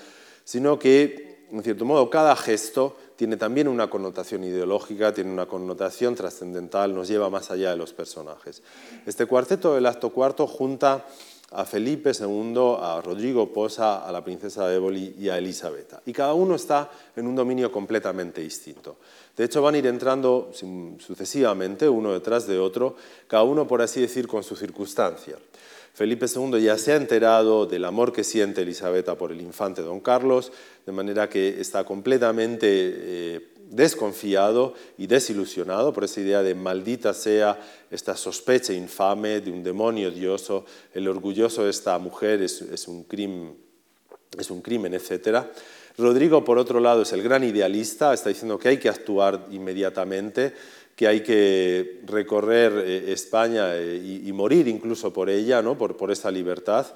sino que, en cierto modo, cada gesto tiene también una connotación ideológica, tiene una connotación trascendental, nos lleva más allá de los personajes. Este cuarteto del acto cuarto junta a Felipe II, a Rodrigo Posa, a la princesa de Éboli y a Elisabetta. Y cada uno está en un dominio completamente distinto. De hecho, van a ir entrando sucesivamente, uno detrás de otro, cada uno, por así decir, con su circunstancia. Felipe II ya se ha enterado del amor que siente Elisabetta por el infante don Carlos, de manera que está completamente eh, desconfiado y desilusionado por esa idea de maldita sea esta sospecha infame de un demonio odioso, el orgulloso de esta mujer es, un, crimen, es un crimen, etc. Rodrigo, por otro lado, es el gran idealista, está diciendo que hay que actuar inmediatamente que hay que recorrer eh, España eh, y, morir incluso por ella, ¿no? por, por esa libertad.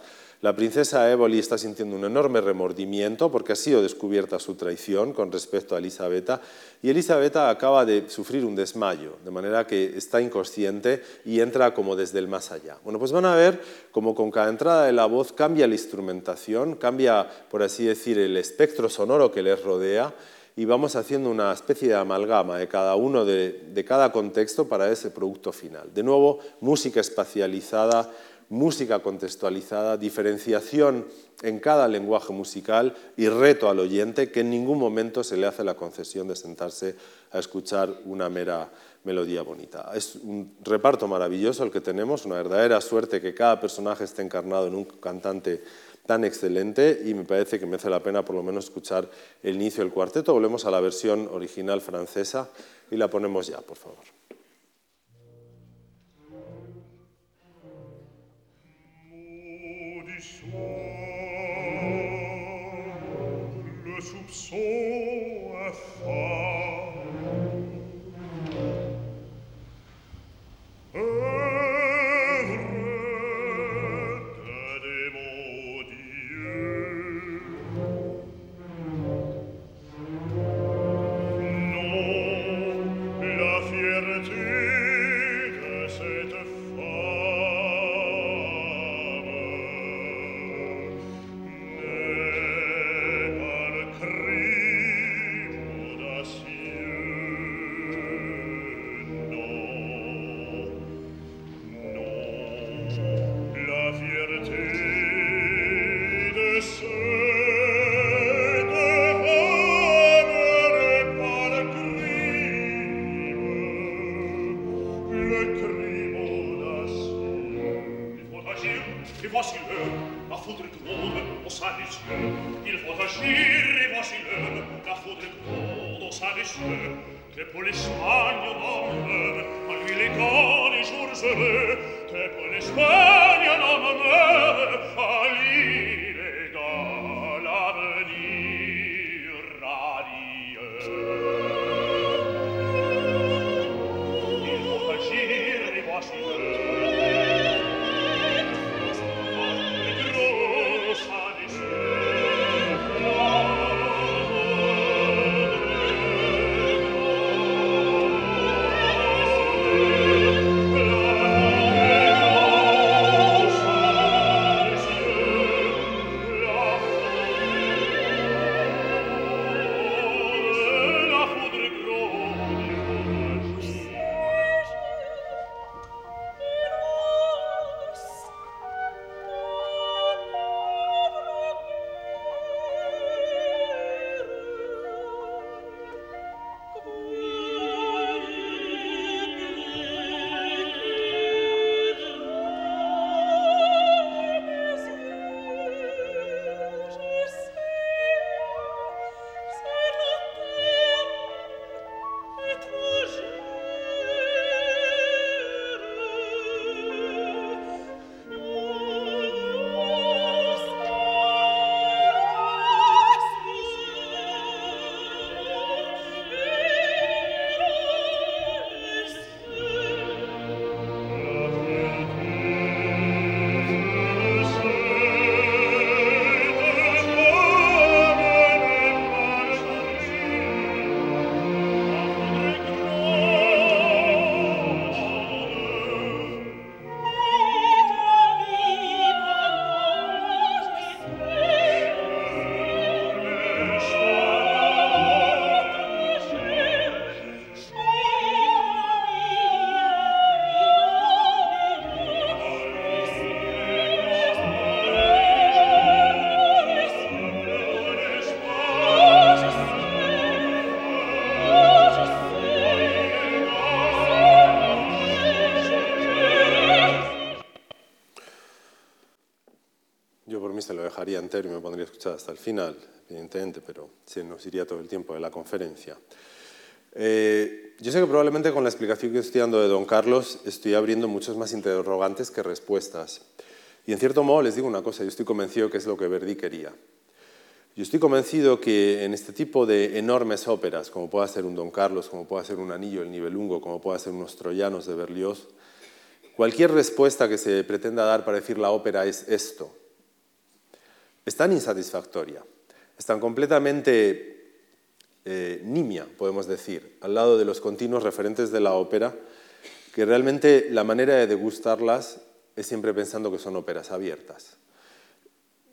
La princesa Éboli está sintiendo un enorme remordimiento porque ha sido descubierta su traición con respecto a Elisabetta y Elisabetta acaba de sufrir un desmayo, de manera que está inconsciente y entra como desde el más allá. Bueno, pues van a ver como con cada entrada de la voz cambia la instrumentación, cambia, por así decir, el espectro sonoro que les rodea y vamos haciendo una especie de amalgama de cada uno de, cada contexto para ese producto final. De nuevo, música espacializada, música contextualizada, diferenciación en cada lenguaje musical y reto al oyente que en ningún momento se le hace la concesión de sentarse a escuchar una mera melodía bonita. Es un reparto maravilloso el que tenemos, una verdadera suerte que cada personaje esté encarnado en un cantante tan excelente y me parece que merece la pena por lo menos escuchar el inicio del cuarteto. Volvemos a la versión original francesa y la ponemos ya, por favor. Le dejaría entero y me pondría a escuchar hasta el final, evidentemente, pero se nos iría todo el tiempo de la conferencia. Eh, yo sé que probablemente con la explicación que estoy dando de Don Carlos estoy abriendo muchos más interrogantes que respuestas. Y en cierto modo les digo una cosa, yo estoy convencido que es lo que Verdi quería. Yo estoy convencido que en este tipo de enormes óperas, como pueda ser un Don Carlos, como pueda ser un Anillo, el Nibelungo, como pueda ser unos Troyanos de Berlioz, cualquier respuesta que se pretenda dar para decir la ópera es esto. Es tan insatisfactoria, es tan completamente eh, nimia, podemos decir, al lado de los continuos referentes de la ópera, que realmente la manera de degustarlas es siempre pensando que son óperas abiertas.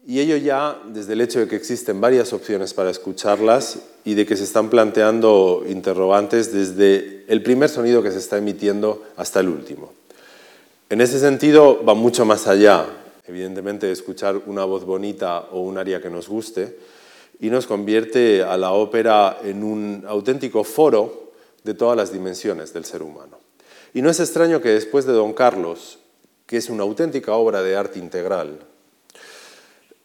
Y ello ya desde el hecho de que existen varias opciones para escucharlas y de que se están planteando interrogantes desde el primer sonido que se está emitiendo hasta el último. En ese sentido va mucho más allá, evidentemente, de escuchar una voz bonita o un aria que nos guste y nos convierte a la ópera en un auténtico foro de todas las dimensiones del ser humano. Y no es extraño que después de Don Carlos, que es una auténtica obra de arte integral,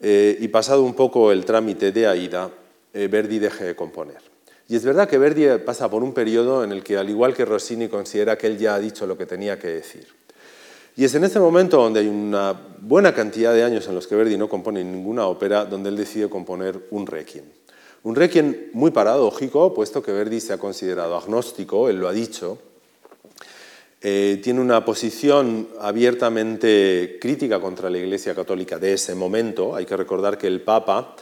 eh, y pasado un poco el trámite de Aida, eh, Verdi deje de componer. Y es verdad que Verdi pasa por un periodo en el que, al igual que Rossini, considera que él ya ha dicho lo que tenía que decir. Y es en este momento donde hay una buena cantidad de años en los que Verdi no compone ninguna ópera, donde él decide componer un requiem. Un requiem muy paradójico, puesto que Verdi se ha considerado agnóstico, él lo ha dicho, eh, tiene una posición abiertamente crítica contra la Iglesia Católica de ese momento. Hay que recordar que el Papa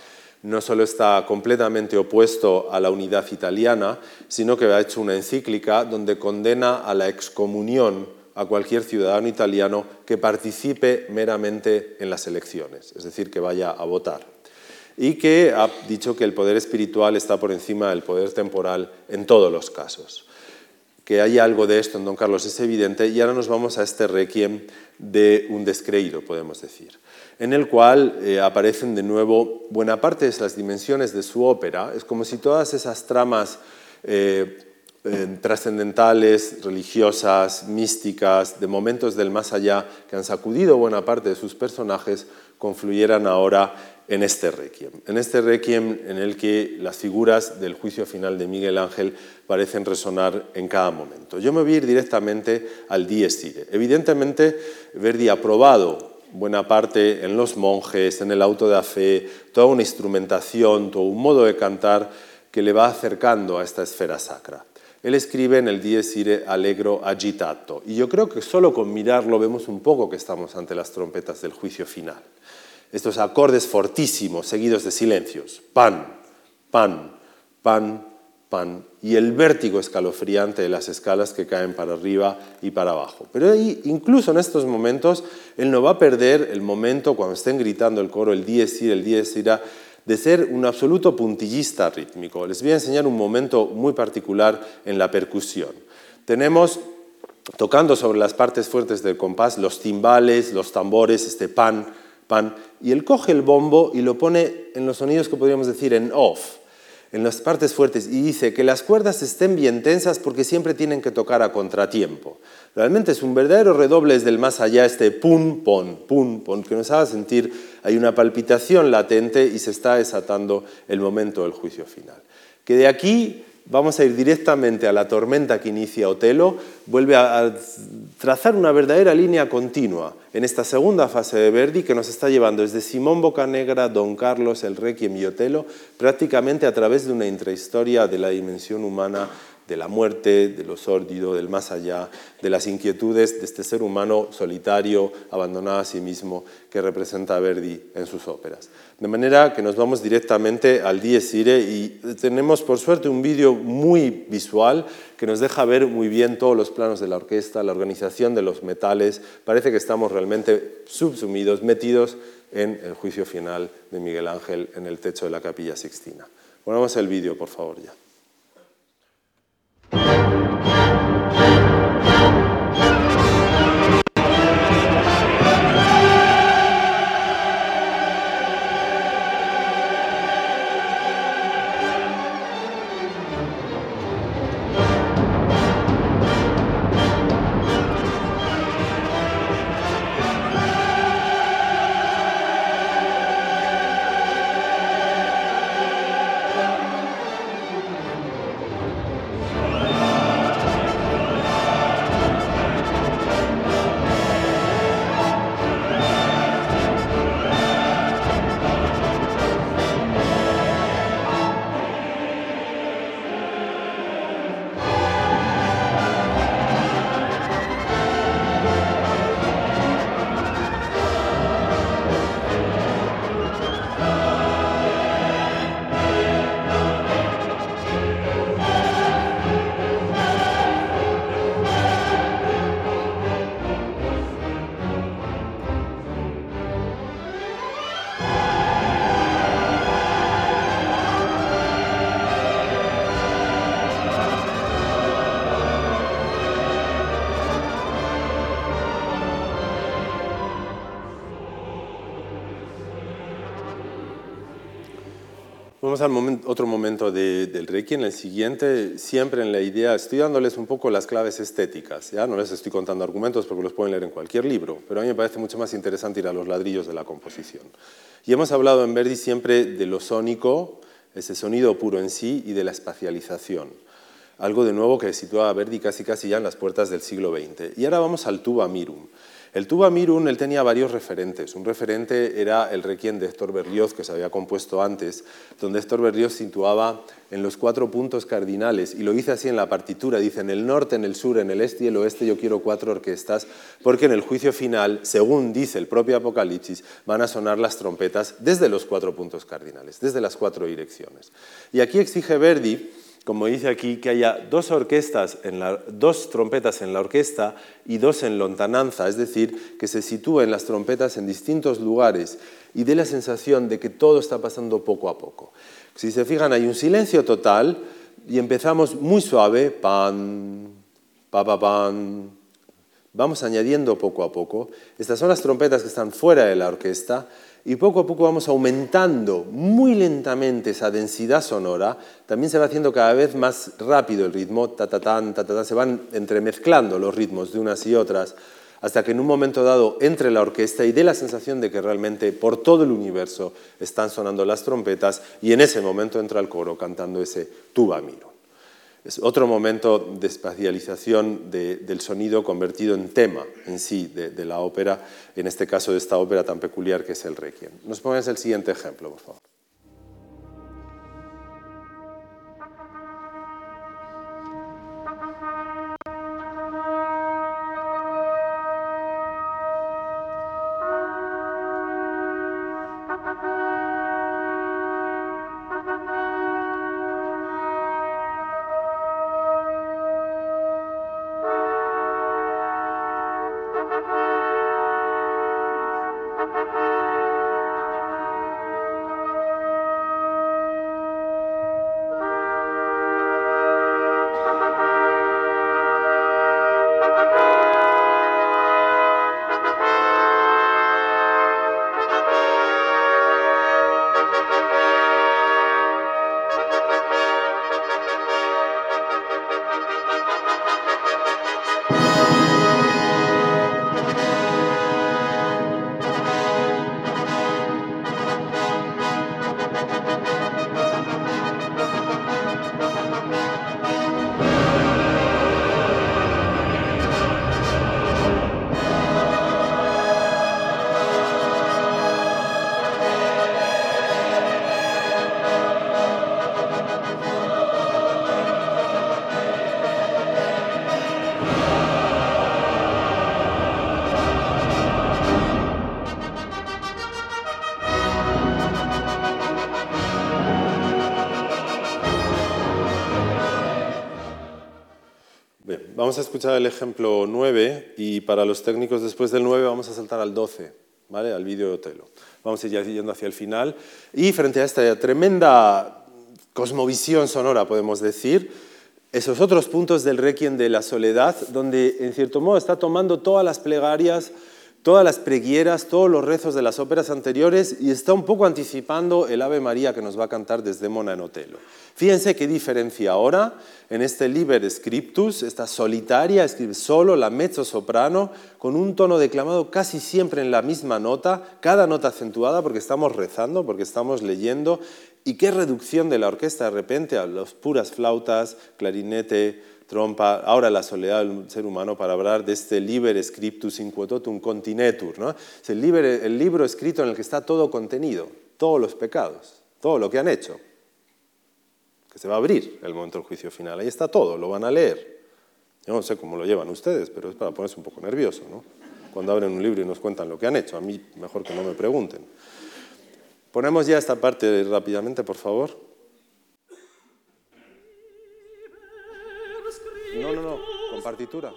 no solo está completamente opuesto a la unidad italiana, sino que ha hecho una encíclica donde condena a la excomunión a cualquier ciudadano italiano que participe meramente en las elecciones, es decir, que vaya a votar. Y que ha dicho que el poder espiritual está por encima del poder temporal en todos los casos que hay algo de esto en Don Carlos es evidente y ahora nos vamos a este requiem de un descreído, podemos decir, en el cual eh, aparecen de nuevo buena parte de las dimensiones de su ópera. Es como si todas esas tramas eh, trascendentales, religiosas, místicas, de momentos del más allá que han sacudido buena parte de sus personajes, confluyeran ahora en este requiem, en este requiem en el que las figuras del juicio final de Miguel Ángel parecen resonar en cada momento. Yo me voy a ir directamente al Dies Irae. Evidentemente, Verdi ha probado buena parte en los monjes, en el auto de fe, toda una instrumentación, todo un modo de cantar que le va acercando a esta esfera sacra. Él escribe en el Dies Irae allegro agitato, y yo creo que solo con mirarlo vemos un poco que estamos ante las trompetas del juicio final estos acordes fortísimos seguidos de silencios. Pan, pan, pan, pan. Y el vértigo escalofriante de las escalas que caen para arriba y para abajo. Pero incluso en estos momentos, él no va a perder el momento cuando estén gritando el coro, el dies ira, el dies ira, de ser un absoluto puntillista rítmico. Les voy a enseñar un momento muy particular en la percusión. Tenemos tocando sobre las partes fuertes del compás los timbales, los tambores, este pan, pan, y él coge el bombo y lo pone en los sonidos que podríamos decir en off, en las partes fuertes, y dice que las cuerdas estén bien tensas porque siempre tienen que tocar a contratiempo. Realmente es un verdadero redoble desde el más allá, este pum, pon, pum, pon, que nos haga sentir, hay una palpitación latente y se está desatando el momento del juicio final. Que de aquí vamos a ir directamente a la tormenta que inicia Otelo, vuelve a, trazar una verdadera línea continua en esta segunda fase de Verdi que nos está llevando desde Simón Bocanegra, Don Carlos, el Requiem y Otelo, prácticamente a través de una intrahistoria de la dimensión humana de la muerte, de lo sórdido, del más allá, de las inquietudes de este ser humano solitario, abandonado a sí mismo, que representa Verdi en sus óperas. De manera que nos vamos directamente al Dies Irae y tenemos por suerte un vídeo muy visual que nos deja ver muy bien todos los planos de la orquesta, la organización de los metales. Parece que estamos realmente subsumidos, metidos en el juicio final de Miguel Ángel en el techo de la capilla Sixtina. Ponemos el vídeo, por favor, ya. Vamos al otro momento del Reiki, en el siguiente, siempre en la idea, estoy dándoles un poco las claves estéticas, ya no les estoy contando argumentos porque los pueden leer en cualquier libro, pero a mí me parece mucho más interesante ir a los ladrillos de la composición. Y hemos hablado en Verdi siempre de lo sónico, ese sonido puro en sí, y de la espacialización, algo de nuevo que sitúa a Verdi casi casi ya en las puertas del siglo XX. Y ahora vamos al tuba mirum. El tuba mirum, él tenía varios referentes. Un referente era el requiem de Héctor Berlioz, que se había compuesto antes, donde Héctor Berlioz situaba en los cuatro puntos cardinales, y lo dice así en la partitura, dice en el norte, en el sur, en el este y el oeste yo quiero cuatro orquestas, porque en el juicio final, según dice el propio Apocalipsis, van a sonar las trompetas desde los cuatro puntos cardinales, desde las cuatro direcciones. Y aquí exige Verdi como dice aquí, que haya dos orquestas, dos trompetas en la orquesta y dos en lontananza, es decir, que se sitúen las trompetas en distintos lugares y dé la sensación de que todo está pasando poco a poco. Si se fijan, hay un silencio total y empezamos muy suave, pan, pa, pa, pan, vamos añadiendo poco a poco. Estas son las trompetas que están fuera de la orquesta y poco a poco vamos aumentando muy lentamente esa densidad sonora, también se va haciendo cada vez más rápido el ritmo, ta, ta, se van entremezclando los ritmos de unas y otras, hasta que en un momento dado entre la orquesta y dé la sensación de que realmente por todo el universo están sonando las trompetas y en ese momento entra el coro cantando ese tuba miro. Es otro momento de espacialización del sonido convertido en tema en sí de, la ópera, en este caso de esta ópera tan peculiar que es el Requiem. Nos pones el siguiente ejemplo, por favor. Vamos a escuchar el ejemplo 9 y para los técnicos después del 9 vamos a saltar al 12, ¿vale? al vídeo de Otelo. Vamos a ir yendo hacia el final y frente a esta tremenda cosmovisión sonora, podemos decir, esos otros puntos del Requiem de la Soledad, donde en cierto modo está tomando todas las plegarias todas las preguieras, todos los rezos de las óperas anteriores y está un poco anticipando el Ave María que nos va a cantar desde Mona en Otelo. Fíjense qué diferencia ahora en este Liber Scriptus, esta solitaria, escribe solo la mezzo soprano, con un tono declamado casi siempre en la misma nota, cada nota acentuada porque estamos rezando, porque estamos leyendo, y qué reducción de la orquesta de repente a las puras flautas, clarinete, trompa, ahora la soledad del ser humano para hablar de este liber scriptus inquototum continetur, ¿no? es el, el libro escrito en el que está todo contenido, todos los pecados, todo lo que han hecho, que se va a abrir el momento del juicio final, ahí está todo, lo van a leer. Yo no sé cómo lo llevan ustedes, pero es para ponerse un poco nervioso, ¿no? Cuando abren un libro y nos cuentan lo que han hecho, a mí mejor que no me pregunten. Ponemos ya esta parte rápidamente, por favor. No, no, no, con partitura.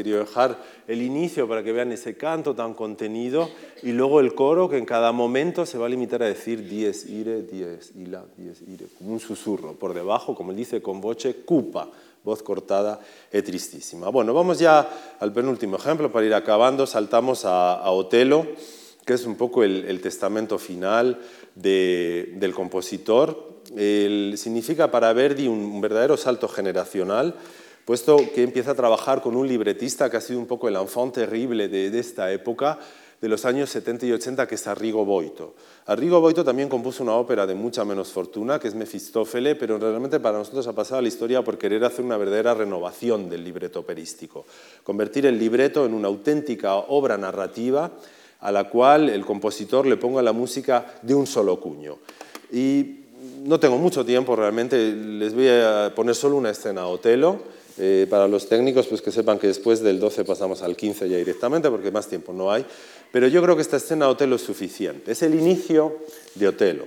Quería dejar el inicio para que vean ese canto tan contenido y luego el coro que en cada momento se va a limitar a decir dies ire, dies ila, dies ire, como un susurro por debajo, como él dice con voce cupa, voz cortada e tristísima. Bueno, vamos ya al penúltimo ejemplo para ir acabando, saltamos a, Otelo, que es un poco el, testamento final del compositor. significa para Verdi un verdadero salto generacional puesto que empieza a trabajar con un libretista que ha sido un poco el enfant terrible de, esta época, de los años 70 y 80, que es Arrigo Boito. Arrigo Boito también compuso una ópera de mucha menos fortuna, que es Mefistófele, pero realmente para nosotros ha pasado la historia por querer hacer una verdadera renovación del libreto operístico, convertir el libreto en una auténtica obra narrativa a la cual el compositor le ponga la música de un solo cuño. Y no tengo mucho tiempo realmente, les voy a poner solo una escena a Otelo, eh, para los técnicos, pues que sepan que después del 12 pasamos al 15 ya directamente, porque más tiempo no hay. Pero yo creo que esta escena de Otelo es suficiente. Es el inicio de Otelo.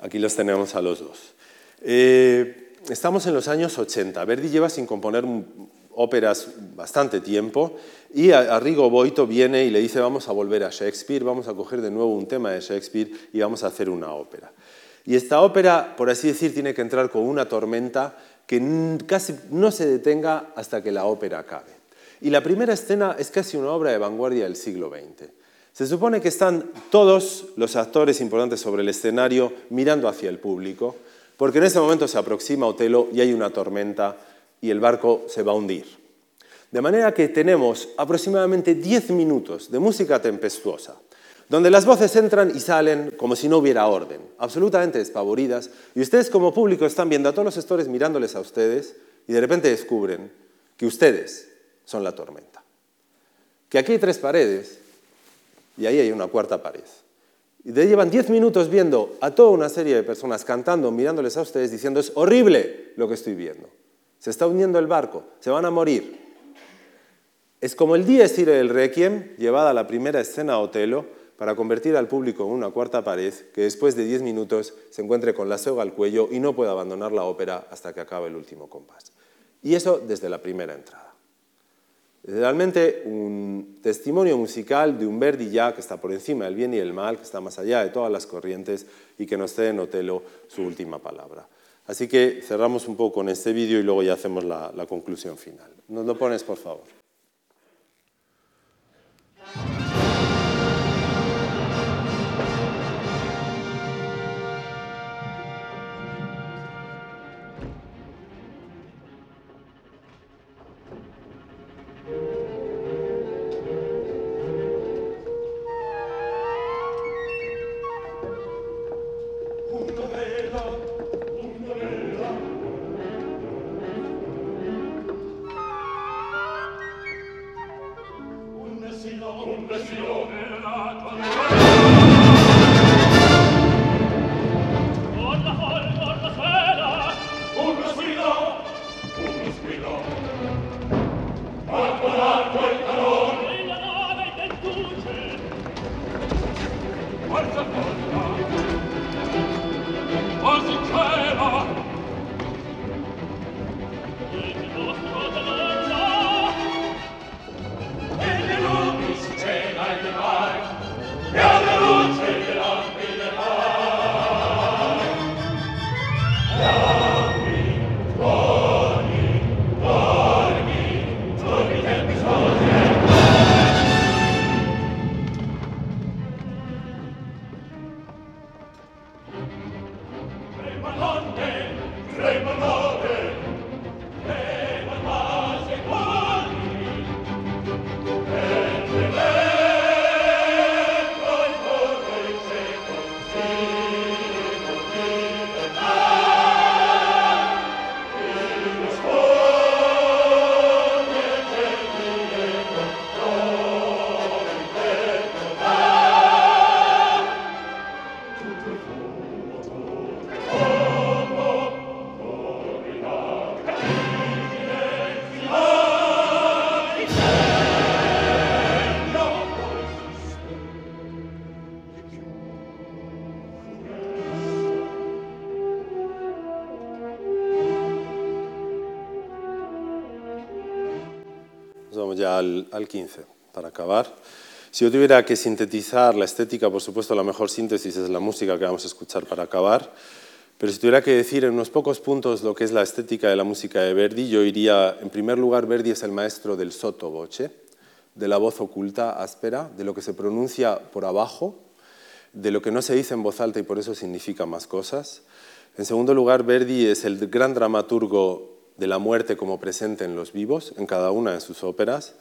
Aquí los tenemos a los dos. Eh, estamos en los años 80. Verdi lleva sin componer óperas bastante tiempo y Arrigo Boito viene y le dice vamos a volver a Shakespeare, vamos a coger de nuevo un tema de Shakespeare y vamos a hacer una ópera. Y esta ópera, por así decir, tiene que entrar con una tormenta que casi no se detenga hasta que la ópera acabe. Y la primera escena es casi una obra de vanguardia del siglo XX. Se supone que están todos los actores importantes sobre el escenario mirando hacia el público, porque en ese momento se aproxima Otelo y hay una tormenta y el barco se va a hundir. De manera que tenemos aproximadamente 10 minutos de música tempestuosa, donde las voces entran y salen como si no hubiera orden, absolutamente despavoridas, y ustedes como público están viendo a todos los actores mirándoles a ustedes y de repente descubren que ustedes son la tormenta. Que aquí hay tres paredes y ahí hay una cuarta pared. Y de llevan diez minutos viendo a toda una serie de personas cantando, mirándoles a ustedes, diciendo es horrible lo que estoy viendo. Se está hundiendo el barco, se van a morir. Es como el Dies Irae del Requiem, llevada a la primera escena a Otelo, para convertir al público en una cuarta pared que después de 10 minutos se encuentre con la soga al cuello y no pueda abandonar la ópera hasta que acabe el último compás. Y eso desde la primera entrada. Realmente un testimonio musical de un Verdi ya que está por encima del bien y el mal, que está más allá de todas las corrientes y que nos cede en Otelo su última palabra. Así que cerramos un poco con este vídeo y luego ya hacemos la, la conclusión final. ¿Nos lo pones, por favor? Al, al 15, para acabar. Si yo tuviera que sintetizar la estética, por supuesto la mejor síntesis es la música que vamos a escuchar para acabar, pero si tuviera que decir en unos pocos puntos lo que es la estética de la música de Verdi, yo iría, en primer lugar, Verdi es el maestro del sottovoce, de la voz oculta, áspera, de lo que se pronuncia por abajo, de lo que no se dice en voz alta y por eso significa más cosas. En segundo lugar, Verdi es el gran dramaturgo de la muerte como presente en los vivos, en cada una de sus óperas.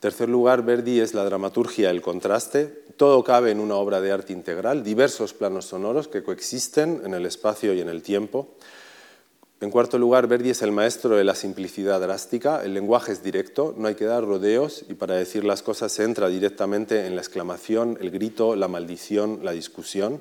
Tercer lugar, Verdi es la dramaturgia, el contraste. Todo cabe en una obra de arte integral, diversos planos sonoros que coexisten en el espacio y en el tiempo. En cuarto lugar, Verdi es el maestro de la simplicidad drástica, el lenguaje es directo, no hay que dar rodeos y para decir las cosas se entra directamente en la exclamación, el grito, la maldición, la discusión.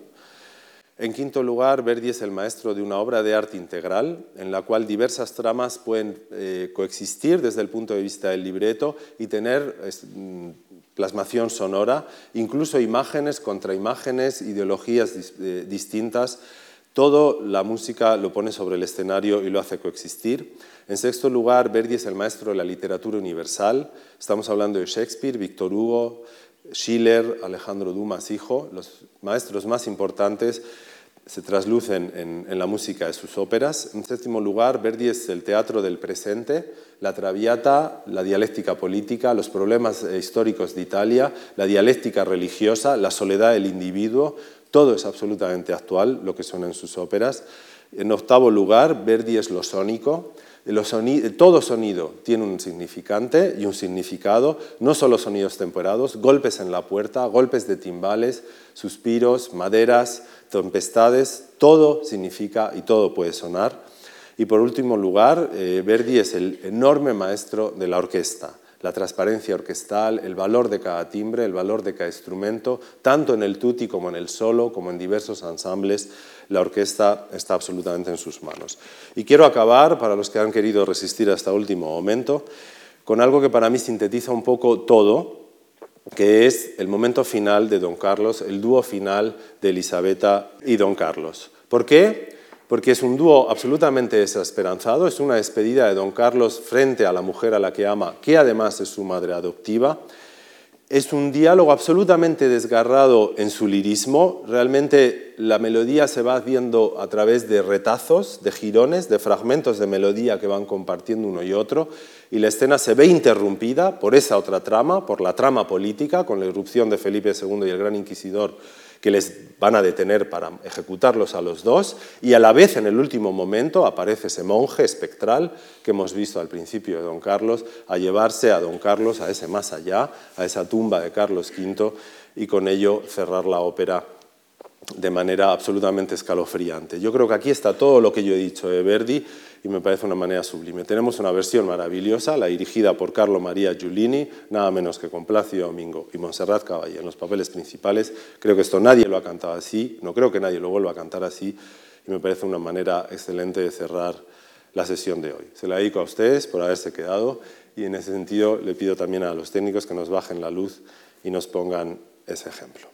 En quinto lugar, Verdi es el maestro de una obra de arte integral en la cual diversas tramas pueden eh, coexistir desde el punto de vista del libreto y tener mm, plasmación sonora, incluso imágenes contra imágenes, ideologías eh, distintas. Todo la música lo pone sobre el escenario y lo hace coexistir. En sexto lugar, Verdi es el maestro de la literatura universal. Estamos hablando de Shakespeare, Victor Hugo, Schiller, Alejandro Dumas hijo, los maestros más importantes se traslucen en, la música de sus óperas. En séptimo lugar, Verdi es el teatro del presente, la traviata, la dialéctica política, los problemas eh, históricos de Italia, la dialéctica religiosa, la soledad del individuo, todo es absolutamente actual, lo que son en sus óperas. En octavo lugar, Verdi es lo sónico, todo sonido tiene un significante y un significado, no solo sonidos temperados, golpes en la puerta, golpes de timbales, suspiros, maderas, tempestades, todo significa y todo puede sonar. Y por último lugar, eh, Verdi es el enorme maestro de la orquesta la transparencia orquestal, el valor de cada timbre, el valor de cada instrumento, tanto en el tutti como en el solo, como en diversos ensambles, la orquesta está absolutamente en sus manos. Y quiero acabar, para los que han querido resistir hasta último momento, con algo que para mí sintetiza un poco todo, que es el momento final de Don Carlos, el dúo final de Elisabetta y Don Carlos. ¿Por qué? Porque es un dúo absolutamente desesperanzado, es una despedida de don Carlos frente a la mujer a la que ama, que además es su madre adoptiva. Es un diálogo absolutamente desgarrado en su lirismo, realmente la melodía se va viendo a través de retazos, de girones, de fragmentos de melodía que van compartiendo uno y otro, y la escena se ve interrumpida por esa otra trama, por la trama política, con la irrupción de Felipe II y el Gran Inquisidor que les van a detener para ejecutarlos a los dos, y a la vez en el último momento aparece ese monje espectral que hemos visto al principio de Don Carlos, a llevarse a Don Carlos a ese más allá, a esa tumba de Carlos V, y con ello cerrar la ópera de manera absolutamente escalofriante. Yo creo que aquí está todo lo que yo he dicho de Verdi y me parece una manera sublime. Tenemos una versión maravillosa, la dirigida por Carlo Maria Giulini, nada menos que con Plácido Domingo y Montserrat Caballé en los papeles principales. Creo que esto nadie lo ha cantado así, no creo que nadie lo vuelva a cantar así y me parece una manera excelente de cerrar la sesión de hoy. Se la dedico a ustedes por haberse quedado y en ese sentido le pido también a los técnicos que nos bajen la luz y nos pongan ese ejemplo.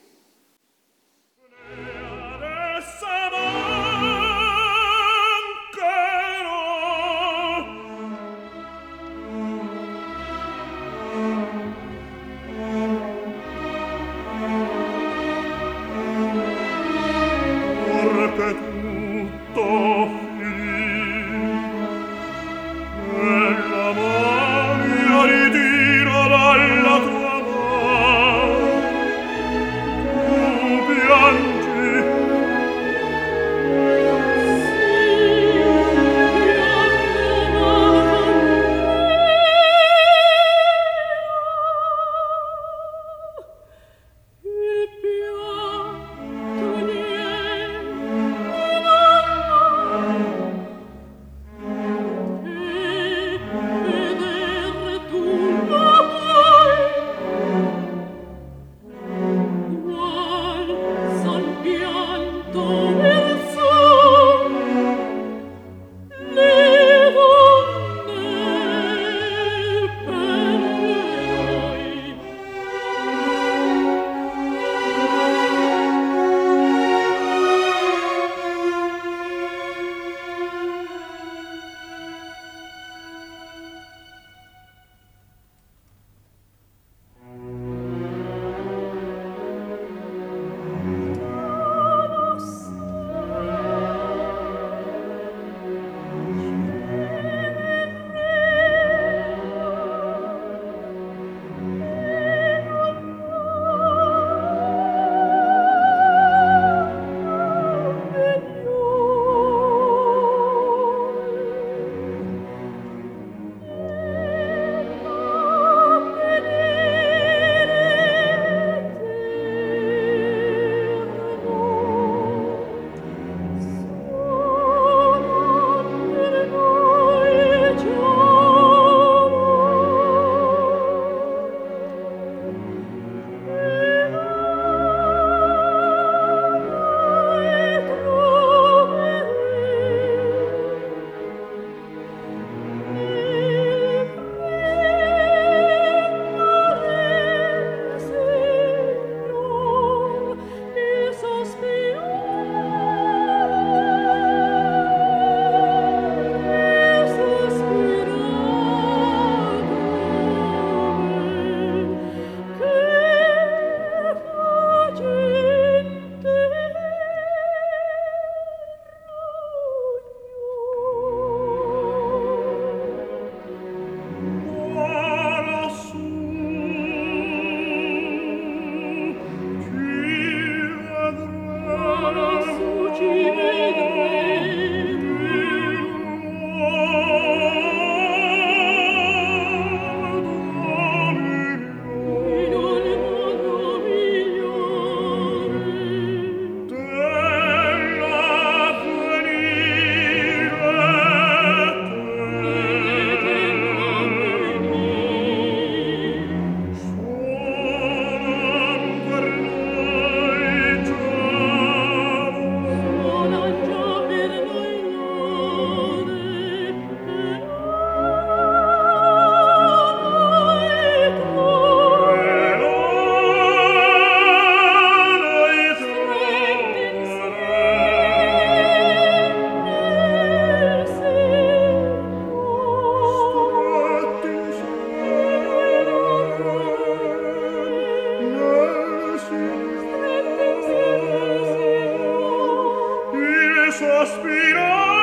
Oh.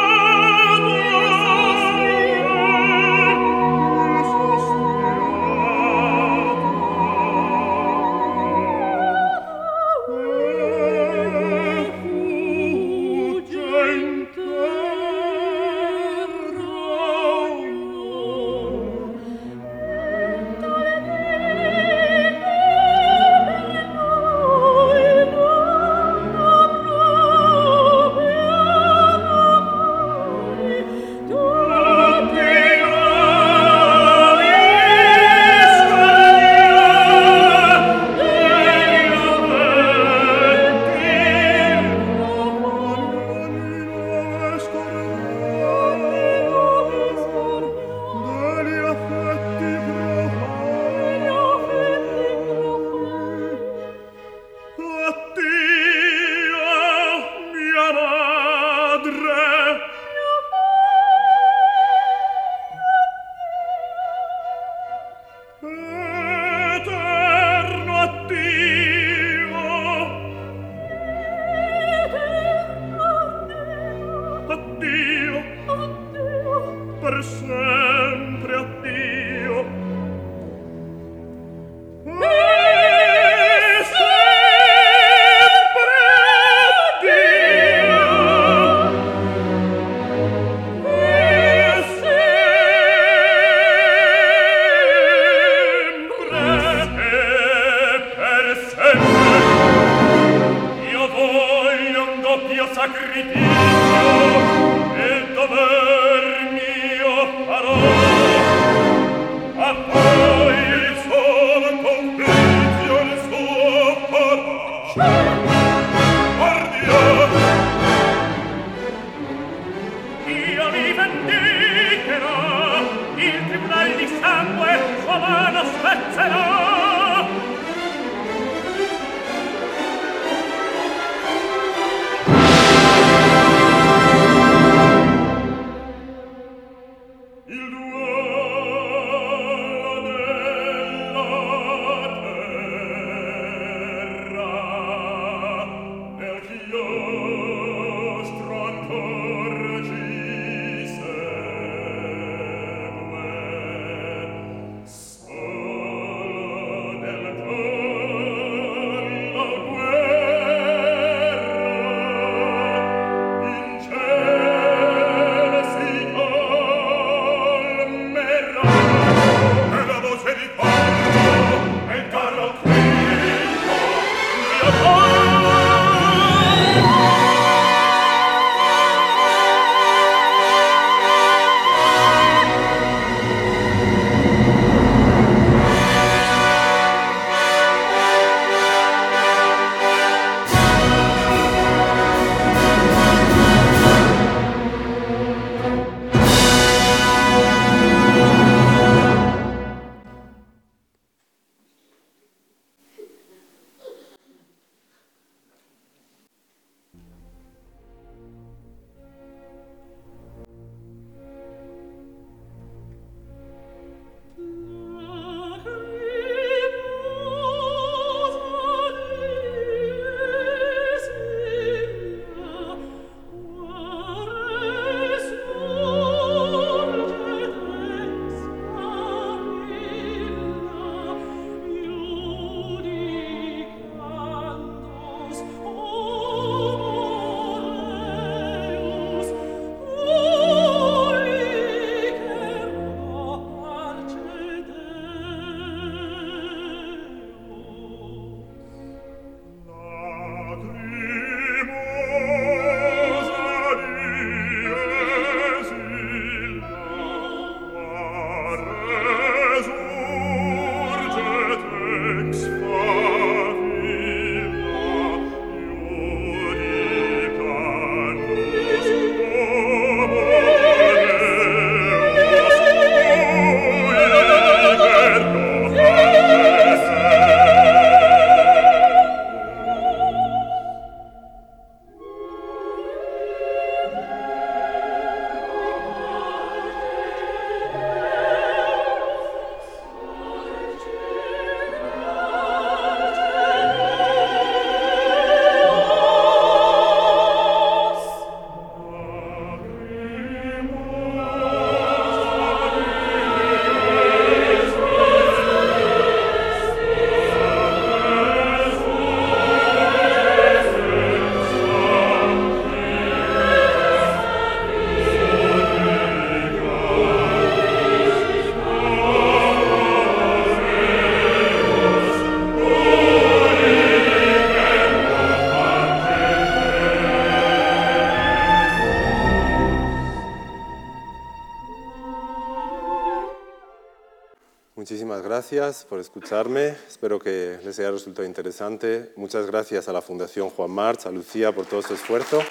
Gracias por escucharme. Espero que les haya resultado interesante. Muchas gracias a la Fundación Juan March, a Lucía por todo su esfuerzo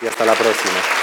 y hasta la próxima.